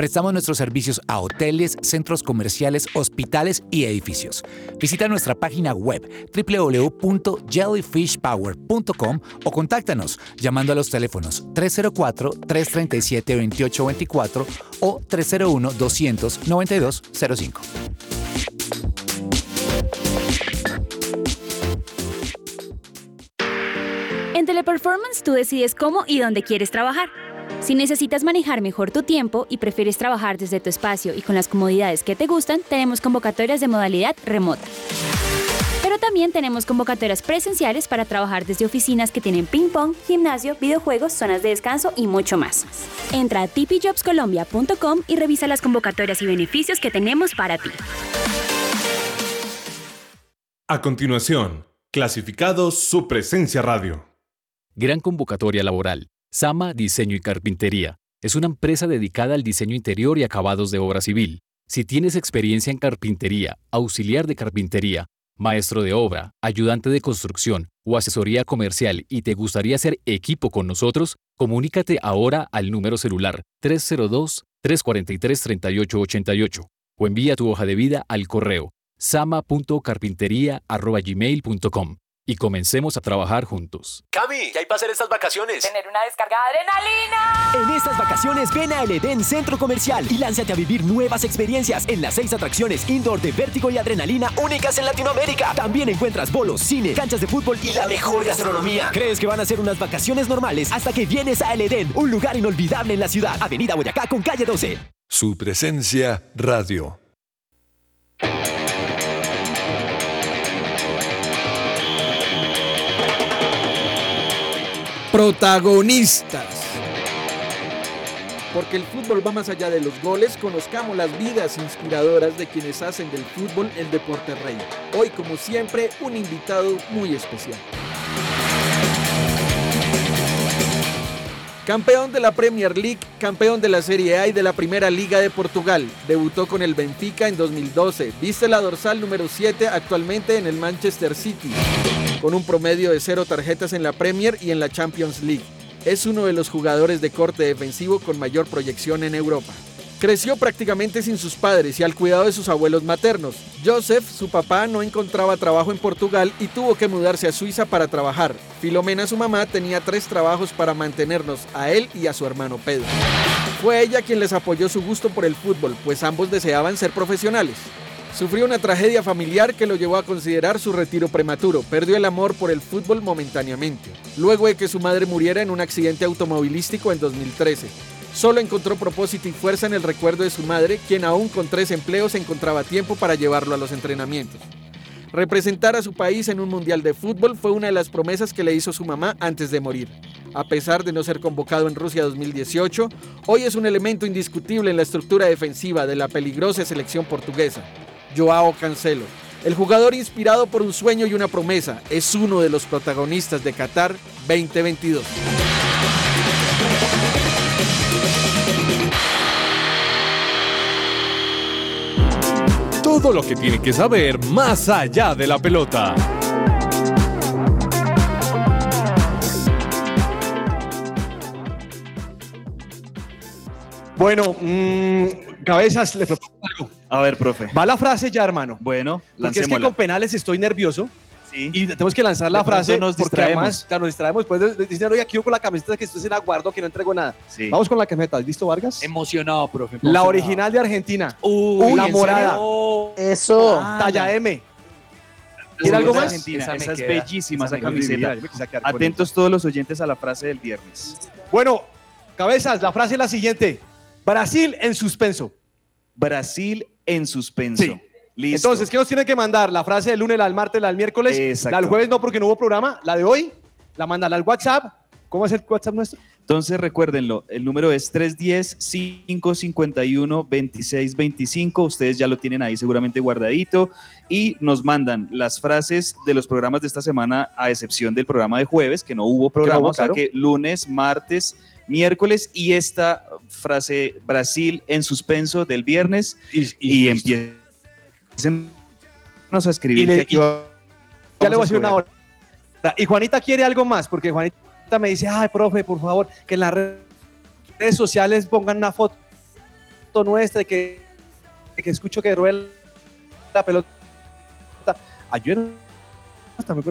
Prestamos nuestros servicios a hoteles, centros comerciales, hospitales y edificios. Visita nuestra página web www.jellyfishpower.com o contáctanos llamando a los teléfonos 304-337-2824 o 301-200-9205. En Teleperformance tú decides cómo y dónde quieres trabajar. Si necesitas manejar mejor tu tiempo y prefieres trabajar desde tu espacio y con las comodidades que te gustan, tenemos convocatorias de modalidad remota. Pero también tenemos convocatorias presenciales para trabajar desde oficinas que tienen ping-pong, gimnasio, videojuegos, zonas de descanso y mucho más. Entra a tipijobscolombia.com y revisa las convocatorias y beneficios que tenemos para ti. A continuación, clasificados su presencia radio. Gran convocatoria laboral. Sama Diseño y Carpintería. Es una empresa dedicada al diseño interior y acabados de obra civil. Si tienes experiencia en carpintería, auxiliar de carpintería, maestro de obra, ayudante de construcción o asesoría comercial y te gustaría hacer equipo con nosotros, comunícate ahora al número celular 302-343-3888 o envía tu hoja de vida al correo sama.carpintería.gmail.com y comencemos a trabajar juntos. Cami, ¿qué hay para hacer estas vacaciones? Tener una descarga de adrenalina. En estas vacaciones ven a El Edén Centro Comercial y lánzate a vivir nuevas experiencias en las seis atracciones indoor de vértigo y adrenalina únicas en Latinoamérica. También encuentras bolos, cine, canchas de fútbol y la mejor gastronomía. ¿Crees que van a ser unas vacaciones normales hasta que vienes a El Edén, un lugar inolvidable en la ciudad? Avenida Boyacá con calle 12. Su presencia radio. Protagonistas. Porque el fútbol va más allá de los goles, conozcamos las vidas inspiradoras de quienes hacen del fútbol el deporte rey. Hoy, como siempre, un invitado muy especial. Campeón de la Premier League, campeón de la Serie A y de la Primera Liga de Portugal. Debutó con el Benfica en 2012. Viste la dorsal número 7 actualmente en el Manchester City, con un promedio de cero tarjetas en la Premier y en la Champions League. Es uno de los jugadores de corte defensivo con mayor proyección en Europa. Creció prácticamente sin sus padres y al cuidado de sus abuelos maternos. Joseph, su papá, no encontraba trabajo en Portugal y tuvo que mudarse a Suiza para trabajar. Filomena, su mamá, tenía tres trabajos para mantenernos a él y a su hermano Pedro. Fue ella quien les apoyó su gusto por el fútbol, pues ambos deseaban ser profesionales. Sufrió una tragedia familiar que lo llevó a considerar su retiro prematuro. Perdió el amor por el fútbol momentáneamente, luego de que su madre muriera en un accidente automovilístico en 2013. Solo encontró propósito y fuerza en el recuerdo de su madre, quien aún con tres empleos encontraba tiempo para llevarlo a los entrenamientos. Representar a su país en un mundial de fútbol fue una de las promesas que le hizo su mamá antes de morir. A pesar de no ser convocado en Rusia 2018, hoy es un elemento indiscutible en la estructura defensiva de la peligrosa selección portuguesa. Joao Cancelo, el jugador inspirado por un sueño y una promesa, es uno de los protagonistas de Qatar 2022. Todo lo que tiene que saber más allá de la pelota. Bueno, mm, cabezas, le propongo algo. A ver, profe. Va la frase ya, hermano. Bueno, Porque es que con penales estoy nervioso. Sí. Y tenemos que lanzar la frase nos porque distraemos. además claro, nos distraemos. Después de- de- dicen, oye, aquí yo con la camiseta que estoy en aguardo, que no entrego nada. Sí. Vamos con la camiseta. ¿Listo, Vargas? Emocionado, profe. La original de Argentina. Uy, la ¿en morada. serio? Eso. Talla M. ¿Quiere algo más? Argentina, Esa es queda. bellísima, Esa esa camiseta. Atentos todos los oyentes a la frase del viernes. Bueno, cabezas, la frase es la siguiente. Brasil en suspenso. Brasil en suspenso. Sí. Listo. Entonces, ¿qué nos tiene que mandar? La frase del lunes, la del martes, la del miércoles. Exacto. La del jueves no, porque no hubo programa. La de hoy, la mandan al WhatsApp. ¿Cómo es el WhatsApp nuestro? Entonces recuérdenlo, el número es 310-551-2625. Ustedes ya lo tienen ahí seguramente guardadito. Y nos mandan las frases de los programas de esta semana, a excepción del programa de jueves, que no hubo programa. hubo, o sea claro. que lunes, martes, miércoles y esta frase Brasil en suspenso del viernes. Y, empiecen a escribir. Y le- que aquí y- vamos Ya le voy a decir una hora. Y Juanita quiere algo más, porque Juanita me dice, ay, profe, por favor, que en las redes sociales pongan una foto nuestra, que, que escucho que rueda la pelota. Ayer hasta me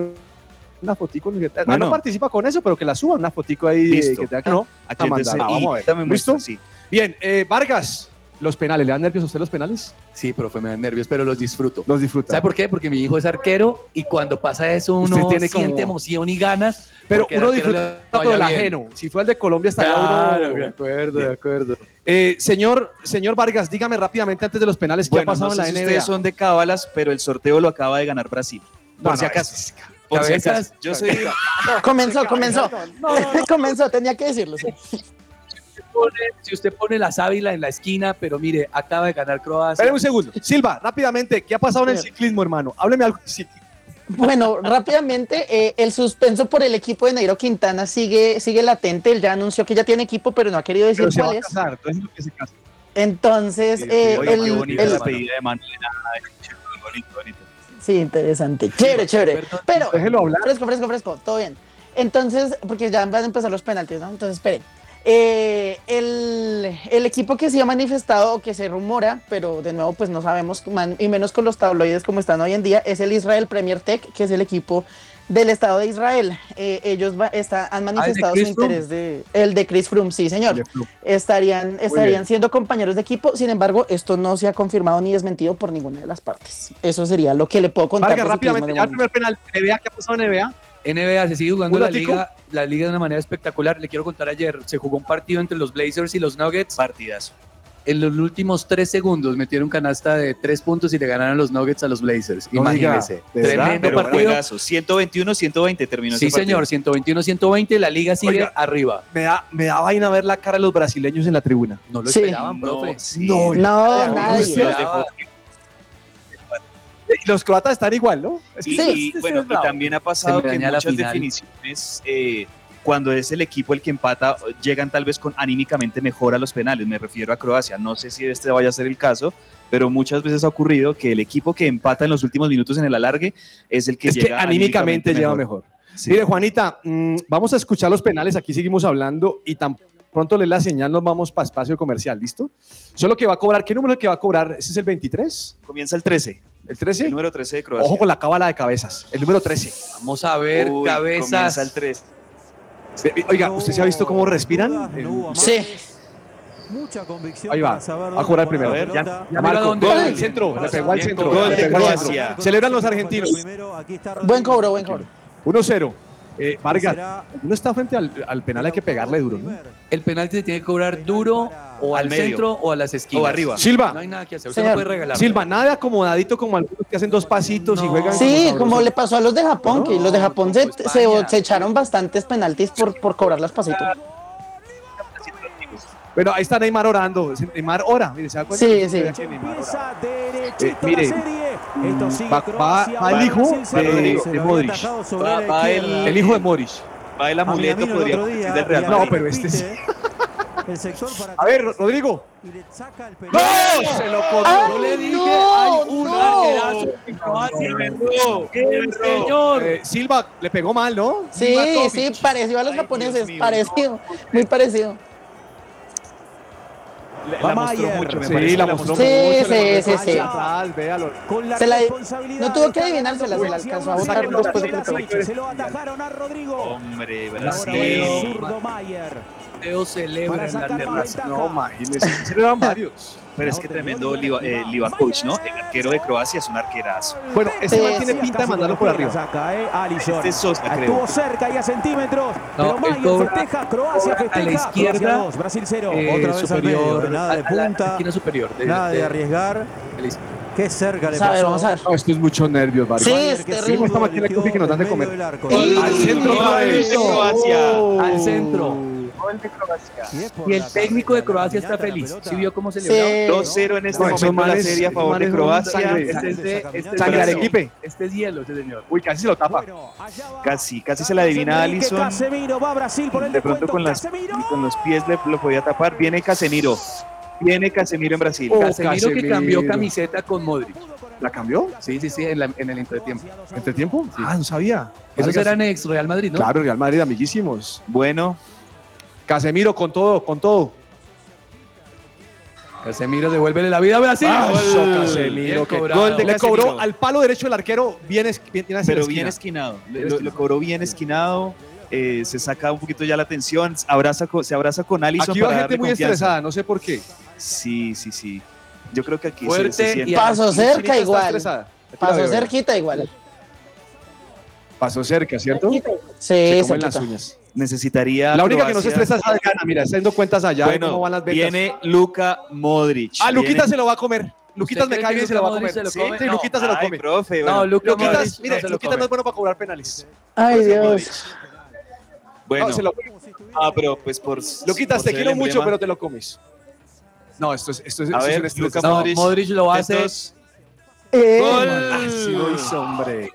una fotico. No Bueno. participa con eso, pero que la suban una fotico ahí. Listo. Que tenga que no. Aquí a entonces, mandar. y Vamos a ver. ¿Listo? sí. Bien, eh, Vargas, los penales. ¿Le dan nervios a usted los penales? Sí, profe, me dan nervios, pero los disfruto. Los disfruta. ¿Sabe por qué? Porque mi hijo es arquero y cuando pasa eso uno Usted tiene como- siente emoción y ganas. Pero porque el uno arquero le disfruta vaya todo el bien. ajeno. Si fue el de Colombia, estaría Claro, uno. de acuerdo, de acuerdo. Eh, señor, señor Vargas, dígame rápidamente antes de los penales qué Bueno, ha pasado no en la sé si NBA. ustedes son de cábalas, pero el sorteo lo acaba de ganar Brasil. Por si acaso. es- Por si Cabezas. acaso. Yo soy. Comenzó, comenzó. comenzó, tenía que decirlo. sí. Pone- si usted pone la sábila en la esquina, pero mire, acaba de ganar Croacia. Espera un segundo. Silva, rápidamente, ¿qué ha pasado en el ciclismo, hermano? Hábleme algo. de ciclismo. Bueno, rápidamente, eh, el suspenso por el equipo de Nairo Quintana sigue, sigue latente. Él ya anunció que ya tiene equipo, pero no ha querido decir Pero se va cuál a es. casar, entonces. Entonces, eh. Sí, interesante. Chévere, chévere. Pero, Déjelo hablar. fresco, fresco, fresco, todo bien. Entonces, porque ya van a empezar los penaltis, ¿no? Entonces, esperen. Eh, el, el equipo que se ha manifestado o que se rumora, pero de nuevo pues no sabemos, man- y menos con los tabloides como están hoy en día, es el Israel Premier Tech, que es el equipo del Estado de Israel. Eh, ellos va- está- han manifestado su interés de el de Chris Froome, sí señor. Estarían, estarían siendo compañeros de equipo, sin embargo, esto no se ha confirmado ni desmentido por ninguna de las partes. Eso sería lo que le puedo contar. Rápidamente, ya el primer penal. NBA, ¿qué ha pasado en NBA? NBA se sigue jugando ¿Un la liga, la liga de una manera espectacular. Le quiero contar ayer, se jugó un partido entre los Blazers y los Nuggets. Partidazo. En los últimos tres segundos metieron canasta de tres puntos y le ganaron los Nuggets a los Blazers. No diga, Imagínese. ¿de verdad? Tremendo Pero partido. juegazo. 121, 120 terminó Sí, ese partido. señor, 121-120, la liga sigue Oiga. arriba. Me da, me da vaina ver la cara de los brasileños en la tribuna. No lo Sí. esperaban, profe. sí. No, No, no, nadie. los croatas están igual, ¿no? Es que Y, Sí. y, bueno, y también ha pasado que en muchas final. definiciones, eh, cuando es el equipo el que empata, llegan tal vez con anímicamente mejor a los penales. Me refiero a Croacia. No sé si este vaya a ser el caso, pero muchas veces ha ocurrido que el equipo que empata en los últimos minutos en el alargue es el que es que llega anímicamente lleva mejor. Sí. Mire, Juanita, mm, vamos a escuchar los penales. Aquí seguimos hablando y tan pronto le la señal nos vamos para espacio comercial, ¿listo? Solo que va a cobrar, ¿qué número que va a cobrar? ¿Ese es el 23? Comienza el 13. ¿El 13? El número 13 de Croacia. Ojo con la cábala de cabezas. El número 13. Vamos a ver, Uy, cabezas. Comienza el 13. Ve- Oiga, ¿usted se ha visto cómo respiran? No hubo Sí. Mucha convicción Ahí va. a cobrar poner primero. la Ya, ya Marco. Gol al centro. Le pegó al centro. Gol de Croacia. Celebran los argentinos. Buen cobro, buen cobro. 1-0. Eh, Vargas, uno está frente al, al penal, hay que pegarle duro. ¿no? El penalti se tiene que cobrar duro o Al al, medio. centro o a las esquinas. O arriba. Silva. No hay nada que hacer. Usted Señor. no puede regalar. Silva, nada de acomodadito como algunos que hacen dos pasitos y juegan. Sí, como le pasó a los de Japón, que los de Japón se, como se, se echaron bastantes penaltis por, por cobrar las pasitos. Pero ahí está Neymar orando. Neymar ora. Mire, ¿se da cuenta? Sí, sí. Empieza Eh, mire, sigue va- va- va el hijo de- de Modric. Va- el-. El hijo de Morris. Va el A amuleto, Minamino el podría otro decir día, del Real No, pero este sí. El sector para A ver, Rodrigo. y le saca el ¡No! Se lo. ¡Ay, Yo le dije, no, hay un no! arquerazo en Croacia. ¡Qué señor! Eh, Silva le pegó mal, ¿no? Sí, sí, parecido a los Ay, japoneses, Dios parecido, muy parecido. La mostró mucho, me Sí, parece. la mostró Sí, mucho. sí, sí, sí. atrás, véalo. Con la Se la- responsabilidad no tuvo que adivinársela, se la alcanzó a botar después de. Se lo atajaron a Rodrigo. Hombre, Brasil. zurdo Mayer. Teo celebra en la terraza. No, imagínese. Se le dan varios. Pero es que tremendo Liva- eh, Livakovic, ¿no? El arquero de Croacia es un arquerazo. Bueno, este Sí, man tiene sí, pinta de mandarlo lo por arriba. Saca, eh, Alisson. Este es Sosa, creo. Estuvo cerca y a centímetros. No, pero Mayer cobra- festeja, Croacia cobra a la festeja. izquierda, dos, Brasil 0. Eh, Otra vez al medio, superior, nada de a la punta. superior. de- Nada de de- arriesgar. de. Qué cerca le Vamos a ver, pasó. vamos a ver. No, esto es mucho nervios, Vargas. Sí, es que terrible. Esta máquina que nos dan de comer. Al centro Croacia. Al centro. Y es por Y el técnico de Croacia está feliz. ¿Sí vio cómo Sí. celebraba? 2-0 en este No, momento la serie a favor de Croacia. sangre. Este es de- este de-. Este es hielo, ese señor. Uy, casi se lo tapa. Casi, casi se la adivina Enrique Alisson. Casemiro va a Brasil por el De pronto con, las, con los pies le, lo podía tapar. Viene Casemiro. Viene Casemiro en Brasil. Oh, Casemiro que cambió camiseta con Modric. ¿La cambió? Sí, sí, sí, en, la- en el entretiempo. ¿Entre tiempo? Ah, no sabía. Esos Vargas. eran ex Real Madrid, ¿no? Claro, Real Madrid, amiguísimos. Bueno, Casemiro con todo, con todo. Casemiro devuélvele la vida a Brasil. Ah, eso, Casemiro, que- cobrado. gol de Le Casemiro. cobró al palo derecho del arquero, bien, es, bien, bien hacia la pero bien esquinado. Le- Lo, lo cobró bien esquinado. eh, se saca un poquito ya la tensión. Abraza con- se abraza con Alisson Aquí va gente muy confianza. estresada, no sé por qué. Sí, sí, sí. Yo creo que aquí se- Fuerte se, siente. y Pasó cerca igual. Pasó cerquita igual. Pasó cerca, ¿cierto? Sí, Se comen las uñas. Necesitaría. La única que no se Croacia- estresa es Gana, mira, está dando cuentas allá Bueno, cómo van las ventas. viene Luka Modric. Ah, Luquita Viene- se lo va a comer. Luquitas me cae bien, se lo va a comer. Se lo come? Sí, No. Luquitas se lo Ay, come. profe, No, bueno. Luka Luquitas, Modric mire, no se Luquitas no es bueno para cobrar penales. Ay, Dios. Bueno, No, se lo- ah, pero pues por. Luquitas, por te quiero mucho, emblema. pero te lo comes. No, esto es, esto es, A esto es ver, No, Modric. Modric lo hace. Entonces, Eh, Gol. Ah, sí hombre.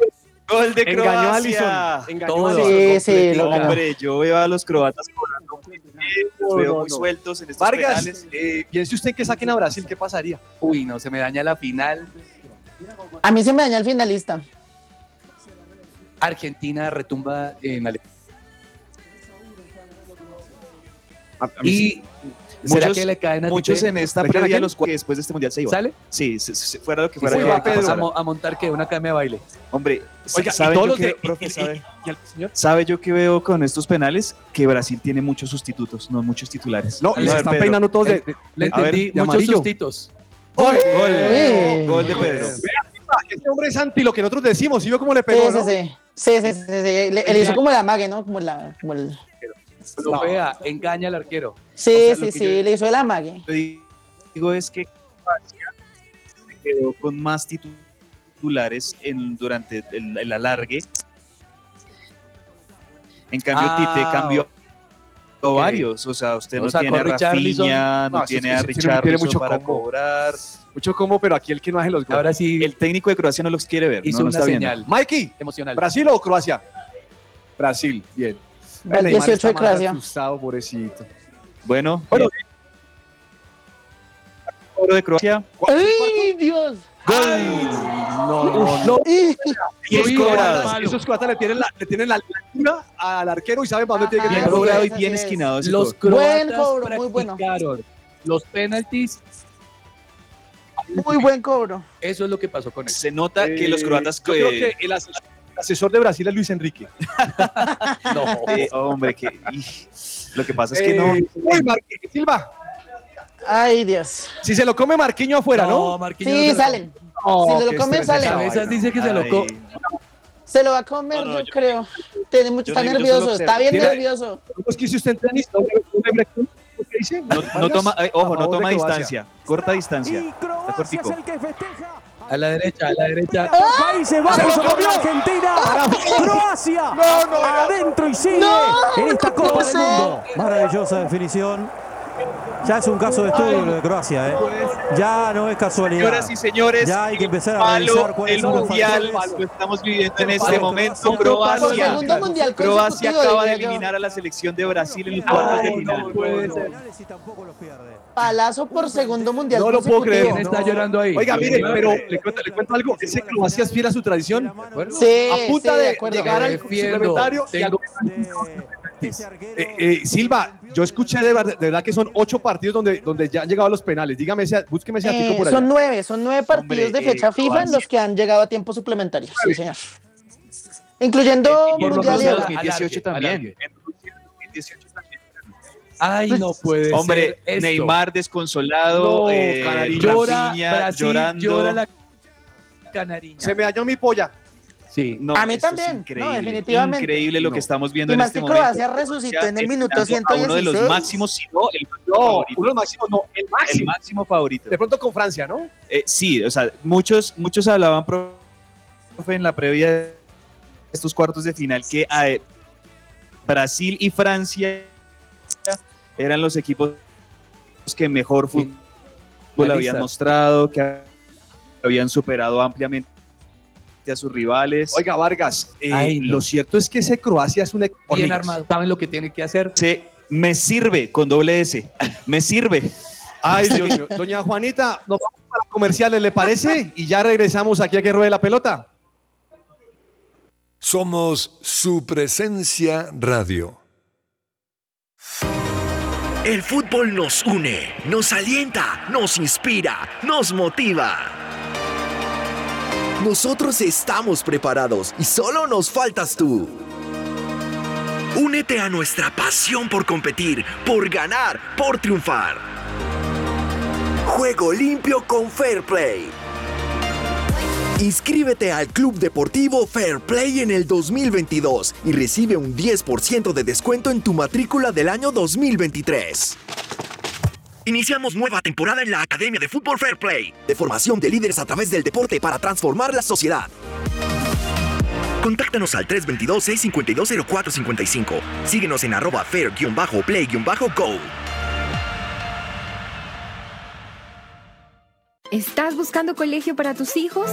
Gol de Engañó Croacia. Engañó Todo. a Allison. Sí, sí, completito. lo ganó. Hombre, yo veo a los croatas bien, los veo muy sueltos en estos Vargas, penales. eh, piense usted que saquen a Brasil, ¿qué pasaría? Uy, no, se me daña la final. A mí se me daña el finalista. Argentina retumba en Alemania. A- a mí sí. Y ¿será Muchos- que le caen a Muchos Tite? en esta ¿Le queda previa los que después de este mundial se iban. ¿Sale? Sí, se- se- fuera lo que fuera Uy, que, a, a montar que una academia de baile. Hombre, Oiga, ¿sabe y yo que, de... profe, y- y- sabe, y sabe yo que veo con estos penales? Que Brasil tiene muchos sustitutos, no muchos titulares. No, y se están Pedro. peinando todos de... de- Le a ver, entendí de muchos amarillo. sustitos. ¡Gol! Eh. Gol de Pedro. Este hombre es anti lo que nosotros decimos. ¿Sí vio cómo le Sí, pegó, sí, no? sí. Sí, sí, sí, sí. Le, le hizo como la mague, ¿no? Como la. Como el... Lo vea, engaña al arquero. Sí, O sea, lo sí, sí. yo- Le hizo el amague. Lo digo es que Croacia se quedó con más titulares en, durante el, el alargue. En cambio, Ah, Tite cambió ok. varios. O sea, usted O no sea, tiene a Rafinha, no, tiene sí, a sí, tiene- mucho para combo. cobrar. Mucho como, pero aquí el que no hace los goles. Ahora sí El técnico de Croacia no los quiere ver. hizo no, no una está viendo. señal Mikey, emocional. ¿Brasil o Croacia? Brasil, bien. El Neymar 18 está de Croacia. asustado, pobrecito. Bueno, Bueno, oro de Croacia. ¡Ay, Dios! Ay, no, no, no. Diez cobradas. Esos croatas le tienen la, le tienen la altura al arquero y saben para dónde tiene que Ajá, Bien cobrado y bien es. esquinado. ese Los cobro. Buen croatas cobro, muy bueno. los penaltis. Muy buen cobro. Eso es lo que pasó con él. Se nota que los Eh, croatas. Yo creo eh, que el asesor, asesor de Brasil es Luis Enrique. No. eh, hombre, que ih, lo que pasa es que Eh, no. uy, Marquinhos Silva. Ay, Dios. Si se lo come Marquinho afuera, ¿no? Marquinhos Sí, no se lo- salen. No, si se lo come, estrés sale. esa Cabezas vaina. dice que se lo Ay, co- Se lo va a comer, No, no, yo, yo- creo. Tiene mucho, yo está nervioso, está bien nervioso. ¿Cómo es que hizo usted en tenis? ¿No? Toma, eh, ojo, no toma distancia. Corta distancia. Y Croacia es el que festeja. A la derecha, a la derecha. Países Bajos Argentina. Croacia. Adentro y sigue en esta Copa del Mundo. Maravillosa definición. Ya es un caso de estudio lo de Croacia, ¿eh? Ya no es casualidad. Señoras y señores, Ya hay que empezar a palo revisar cuáles el son los mundial lo estamos viviendo en este momento. Croacia, Croacia consecutivo, acaba de eliminar a la selección de Brasil en los cuartos de final. no puede ser. Y tampoco los pierde. Palazo por segundo mundial. No lo puedo creer. ¿Quién está llorando ahí? Oiga, mire, pero le cuento, le cuento algo. Ese Croacia es fiel a su tradición. Sí, A punta sí, de de acuerdo. llegar al suplementario y Tengo- al- Eh, eh, Silva, yo escuché de, ver- de verdad que son ocho partidos donde, donde ya han llegado a los penales. Dígame, ese, búsqueme ese Eh, por allá. son nueve, son nueve partidos Hombre, de fecha eh, FIFA en los que han llegado a tiempo suplementario. Sí, señor. Incluyendo Mundial y Euro. 2018 también. En Rusia 2018 también. Ay, no puede Hombre, ser. Neymar desconsolado, No, eh, Canariño. llora, Rafinha Brasil llorando. llora la canariña. Se me dañó mi polla. Sí. No, A mí también, no, increíble, definitivamente. Increíble lo que estamos viendo Y en este momento. Croacia resucitó en el minuto Esperando a Uno de los 116. máximos, si no el máximo No, favorito. uno de los máximos, no, el El máximo. máximo favorito. De pronto con Francia, ¿no? Eh, sí, o sea, muchos, muchos hablaban, profe, en la previa de estos cuartos de final que eh, Brasil y Francia eran los equipos que mejor fútbol habían mostrado, que habían superado ampliamente a sus rivales. Oiga, Vargas, eh, Ay, no. lo cierto es que ese Croacia es un equipo Bien armado. Saben lo que tiene que hacer. Se- me sirve con doble S, me sirve. Ay, Dios mío. Doña Juanita, nos vamos para comerciales, ¿le parece? Y ya regresamos aquí a que ruede la pelota. Somos su presencia radio. El fútbol nos une, nos alienta, nos inspira, nos motiva. Nosotros estamos preparados y solo nos faltas tú. Únete a nuestra pasión por competir, por ganar, por triunfar. Juego limpio con Fair Play. Inscríbete al Club Deportivo Fair Play en el 2022 y recibe un 10% de descuento en tu matrícula del año 2023. Iniciamos nueva temporada en la Academia de Fútbol Fair Play, de formación de líderes a través del deporte para transformar la sociedad. Contáctanos al 322-652-0455. Síguenos en arroba fair-play-go. ¿Estás buscando colegio para tus hijos?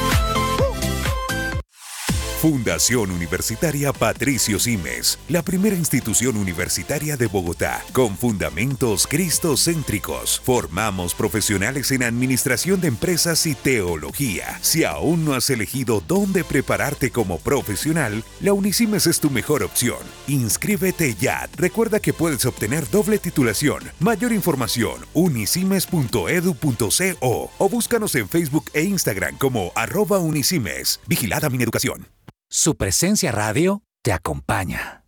Fundación Universitaria Patricio Simes, la primera institución universitaria de Bogotá, con fundamentos cristocéntricos. Formamos profesionales en administración de empresas y teología. Si aún no has elegido dónde prepararte como profesional, la Unisimes es tu mejor opción. Inscríbete ya. Recuerda que puedes obtener doble titulación. Mayor información, unisimes.edu.co o búscanos en Facebook e Instagram como arroba unisimes. Vigilada mi educación. Su presencia radio te acompaña.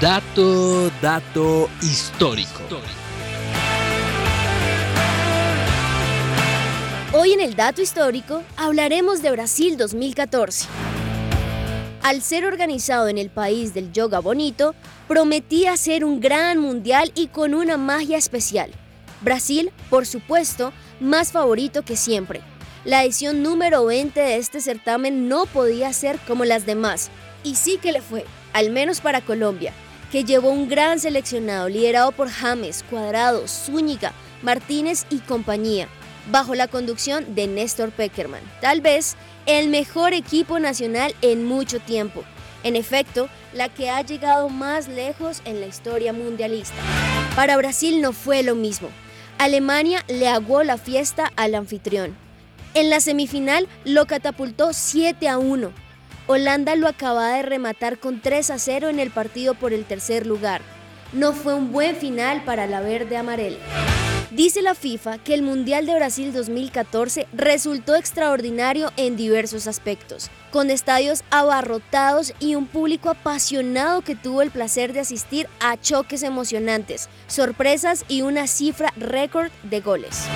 Dato, dato histórico. Hoy en el dato histórico hablaremos de Brasil 2014. Al ser organizado en el país del yoga bonito, prometía ser un gran mundial y con una magia especial. Brasil, por supuesto, más favorito que siempre. La edición número 20 de este certamen no podía ser como las demás, y sí que le fue, al menos para Colombia, que llevó un gran seleccionado liderado por James, Cuadrado, Zúñiga, Martínez y compañía, bajo la conducción de Néstor Peckerman, tal vez el mejor equipo nacional en mucho tiempo. En efecto, la que ha llegado más lejos en la historia mundialista. Para Brasil no fue lo mismo. Alemania le aguó la fiesta al anfitrión. En la semifinal lo catapultó 7 a 1. Holanda lo acaba de rematar con 3 a 0 en el partido por el tercer lugar. No fue un buen final para la verde amarela. Dice la FIFA que el Mundial de Brasil 2014 resultó extraordinario en diversos aspectos, con estadios abarrotados y un público apasionado que tuvo el placer de asistir a choques emocionantes, sorpresas y una cifra récord de goles.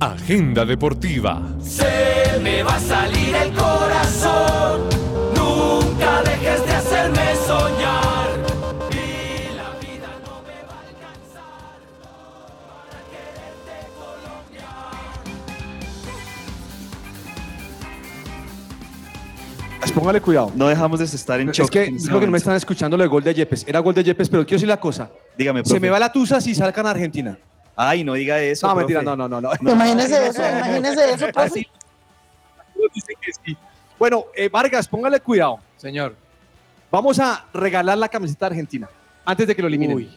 Agenda deportiva. Se me va a salir el corazón. Pues póngale cuidado. No dejamos de estar en Es choque. que en es lo que no me están escuchando lo de gol de Yepes. Era gol de Yepes, pero quiero decir la cosa. Dígame, Se profe. me va la tusa si salgan a Argentina. Ay, no diga eso. No, profe. mentira, no, no, no. no. Imagínese eso, imagínese eso, profe. Así. Dicen que sí. Bueno, eh, Vargas, póngale cuidado. Señor. Vamos a regalar la camiseta argentina antes de que lo eliminen.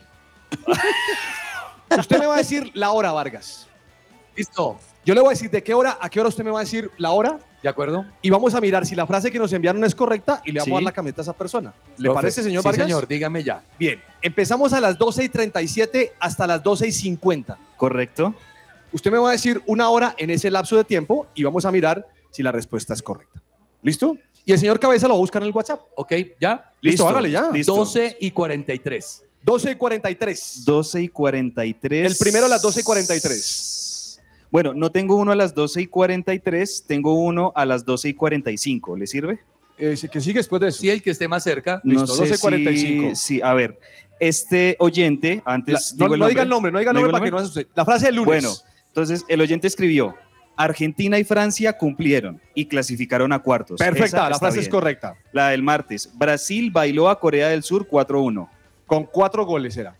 Usted me va a decir la hora, Vargas. Listo. Yo le voy a decir de qué hora a qué hora usted me va a decir la hora. ¿De acuerdo? Y vamos a mirar si la frase que nos enviaron es correcta y le vamos Sí. a dar la camiseta a esa persona. ¿Le Profe, parece, señor sí, Vargas? señor, dígame ya. Bien, empezamos a las 12 y 37 hasta las 12 y 50. Correcto. Usted me va a decir una hora en ese lapso de tiempo y vamos a mirar si la respuesta es correcta. ¿Listo? Y el señor Cabeza lo va a buscar en el WhatsApp. Ok, ¿ya? Listo, hágale ya. Listo. 12 y 43. 12 y 43. 12 y 43. El primero a las 12 y 43. Bueno, no tengo uno a las 12 y 43, tengo uno a las 12 y 45. ¿Le sirve? Eh, que sigue después de eso. Sí, el que esté más cerca. No Listo, sé 12:45. Si, sí, a ver. Este oyente, La- antes. no, digo no diga el nombre, no diga el nombre para que no se asuste. La frase del lunes. Bueno, entonces el oyente escribió: Argentina y Francia cumplieron y clasificaron a cuartos. Perfecta, Esa la está frase es bien. correcta. La del martes: Brasil bailó a Corea del Sur 4-1. Con cuatro goles era.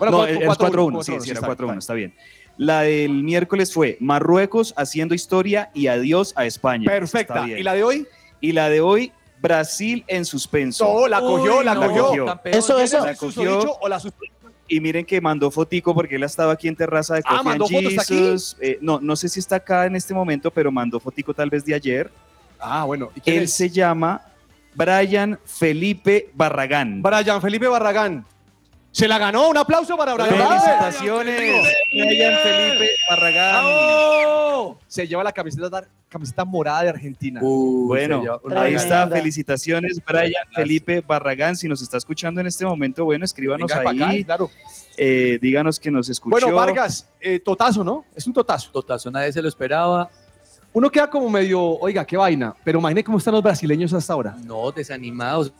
Bueno, no, cuatro- es cuatro- 4-1, cuatro- sí, sí, era está 4-1, bien. está bien. La del miércoles fue Marruecos haciendo historia y adiós a España. Perfecta. ¿Y la de hoy? Y la de hoy, Brasil en suspenso. No, la cogió, Uy, la no, cogió. campeón. Eso, eso. ¿El La cogió. o la Y miren que mandó fotico porque él estaba aquí en terraza de Ah, Coffee and ¿mandó fotos aquí? Jesus. Eh, no, no sé si está acá en este momento, pero mandó fotico tal vez de ayer. Ah, bueno. ¿y quién Él es? se llama Brian Felipe Barragán. Brian Felipe Barragán. Se la ganó. Un aplauso para Brian. Felicitaciones, Brian Felipe Barragán. ¡Bravo! Se lleva la camiseta, camiseta morada de Argentina. Bueno, ahí está. Felicitaciones, Brian Felipe Barragán. Si nos está escuchando en este momento, bueno, escríbanos Venga pa' acá, ahí. claro. Eh, díganos que nos escuchó. Bueno, Vargas, eh, totazo, ¿no? Es un totazo. Totazo, nadie se lo esperaba. Uno queda como medio, oiga, qué vaina. Pero imagine cómo están los brasileños hasta ahora. No, desanimados.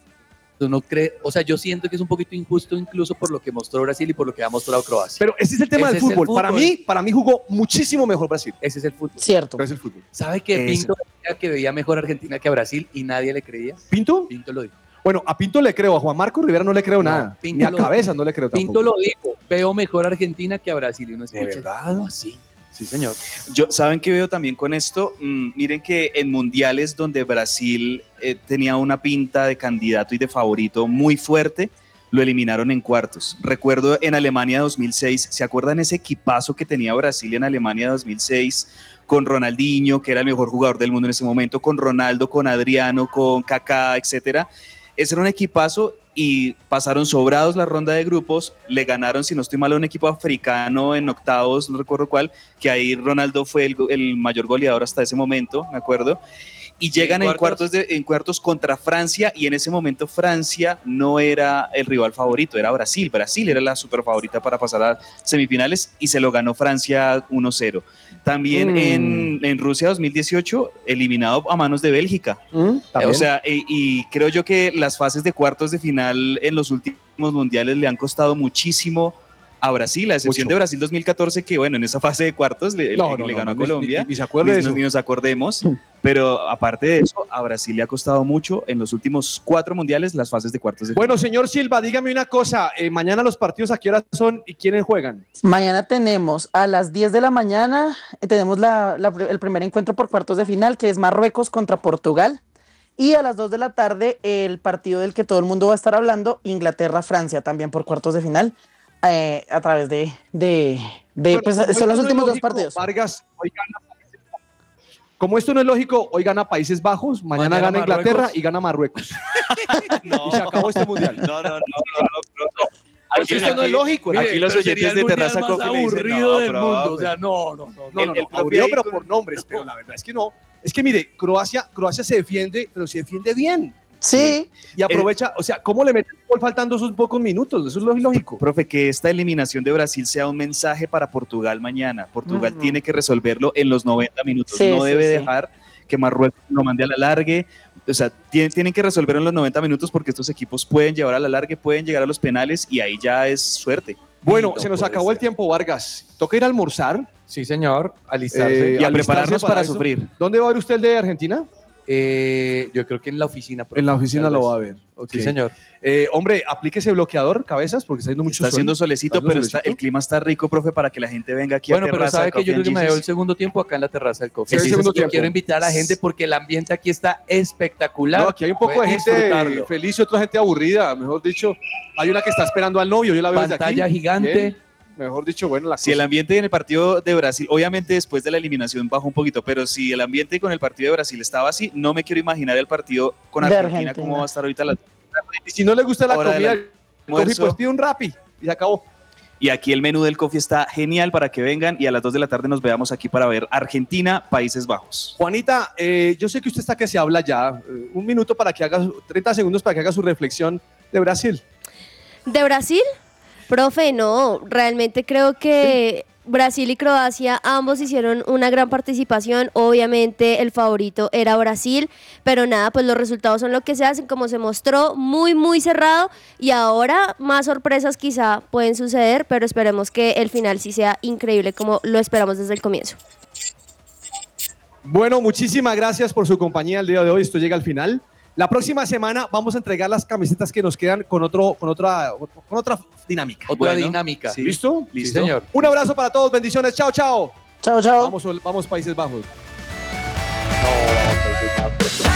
No cree, o sea, yo siento que es un poquito injusto incluso por lo que mostró Brasil y por lo que ha mostrado Croacia. Pero ese es el tema Ese del fútbol. Para mí, para mí jugó muchísimo mejor Brasil. Ese es el fútbol. Cierto. Pero es el fútbol. ¿Sabe que. Pinto decía que veía mejor a Argentina que a Brasil y nadie le creía? ¿Pinto? Pinto lo dijo. Bueno, a Pinto le creo, a Juan Marco Rivera no le creo nada. Pinto Ni a lo- Cabeza no le creo Pinto tampoco. lo dijo, veo mejor a Argentina que a Brasil y uno escucha. verdad? ¿Cómo así? Sí, señor. Yo, ¿Saben qué veo también con esto? Mm, miren que en mundiales donde Brasil eh, tenía una pinta de candidato y de favorito muy fuerte, lo eliminaron en cuartos. Recuerdo en Alemania 2006, ¿se acuerdan ese equipazo que tenía Brasil en Alemania 2006? Con Ronaldinho, que era el mejor jugador del mundo en ese momento, con Ronaldo, con Adriano, con Kaká, etcétera. Ese era un equipazo y pasaron sobrados la ronda de grupos, le ganaron, si no estoy mal, a un equipo africano en octavos, no recuerdo cuál, que ahí Ronaldo fue el, el mayor goleador hasta ese momento, me acuerdo. Y llegan en cuartos? cuartos, de, en cuartos contra Francia y en ese momento Francia no era el rival favorito, era Brasil. Brasil era la super favorita para pasar a semifinales y se lo ganó Francia 1-0. También Mm. en, en Rusia 2018, eliminado a manos de Bélgica. Mm, también. O sea, y, y creo yo que las fases de cuartos de final en los últimos mundiales le han costado muchísimo a Brasil, a excepción Mucho. de Brasil 2014, que bueno, en esa fase de cuartos le, No, le- no, le ganó no, a ni- Colombia. ni- ni se acuerde de Ni- eso. Ni nos acordemos. Pero aparte de eso, a Brasil le ha costado mucho en los últimos cuatro mundiales las fases de cuartos de final. Bueno, señor Silva, dígame una cosa. eh, mañana los partidos a qué hora son y quiénes juegan. Mañana tenemos a las 10 de la mañana, eh, tenemos la- la el primer encuentro por cuartos de final, que es Marruecos contra Portugal. Y a las 2 de la tarde, el partido del que todo el mundo va a estar hablando, Inglaterra-Francia, también por cuartos de final, eh, a través de... de, de, pues, como son esto los no es últimos dos partidos. Vargas, hoy gana. Como esto no es lógico, hoy gana Países Bajos, mañana, Mañana gana Inglaterra Marruecos. y gana Marruecos. y se acabó este mundial. No, no, no, no, no, no. Pues esto no es lógico. Aquí los oyentes de Terraza Coffee dicen, aburrido no, del mundo. O sea, no, no, no. No, no. no, El- no, el aburrido, pero por nombres. Pero la verdad es que no. Es que mire, Croacia, Croacia se defiende, pero se defiende bien. Sí, Y aprovecha, o sea, ¿cómo le mete el gol faltando esos pocos minutos? Eso es lo lógico. Profe, que esta eliminación de Brasil sea un mensaje para Portugal mañana. Portugal tiene que resolverlo en los 90 minutos. Sí, no sí, debe sí. dejar que Marruecos lo mande a la largue. O sea, tienen, tienen que resolverlo en los 90 minutos porque estos equipos pueden llevar a la largue, pueden llegar a los penales y ahí ya es suerte. Bueno, No se nos acabó el tiempo, Vargas. Toca ir a almorzar. Sí, señor. Alistarse. eh, y a prepararnos para eso. sufrir. ¿Dónde va a ver usted el de Argentina? Eh, yo creo que en la oficina. En la oficina lo va a ver. Sí, señor. Eh, hombre, aplíquese bloqueador, cabezas, porque está haciendo mucho Está sol. haciendo solecito, Está haciendo pero está- el clima está rico, profe, para que la gente venga aquí Bueno, a pero Terraza sabe que yo creo que me Jesus. el segundo tiempo acá en la terraza del coffee. Sí, el Así segundo tiempo. quiero invitar a la gente porque el ambiente aquí está espectacular. No, aquí hay un poco de gente feliz y otra gente aburrida. Mejor dicho, hay una que está esperando al novio. Yo la veo desde aquí. Pantalla gigante. Bien. Mejor dicho, bueno, la Si el ambiente en el partido de Brasil, obviamente después de la eliminación bajó un poquito, pero si el ambiente con el partido de Brasil estaba así, no me quiero imaginar el partido con Argentina, Argentina. cómo va a estar ahorita la Y si no le gusta la Hora comida, coffee, pues pide un rapi. Y se acabó. Y aquí el menú del coffee está genial para que vengan y a las 2 de la tarde nos veamos aquí para ver Argentina, Países Bajos. Juanita, eh, yo sé que usted está que se habla ya. Eh, un minuto para que haga, su- 30 segundos para que haga su reflexión de Brasil. ¿De Brasil? Profe, no, realmente creo que Brasil y Croacia ambos hicieron una gran participación. Obviamente el favorito era Brasil, pero nada, pues los resultados son lo que se hacen, como se mostró, muy, muy cerrado. Y ahora más sorpresas quizá pueden suceder, pero esperemos que el final sí sea increíble como lo esperamos desde el comienzo. Bueno, muchísimas gracias por su compañía el día de hoy. Esto llega al final. La próxima semana vamos a entregar las camisetas que nos quedan con, otro, con, otra, con otra dinámica. Otra Bueno, dinámica. sí. ¿Listo? ¿Listo? señor. Un abrazo para todos. Bendiciones. Chao, chao. chao, chao. Vamos, vamos Países Bajos. No, no, pues,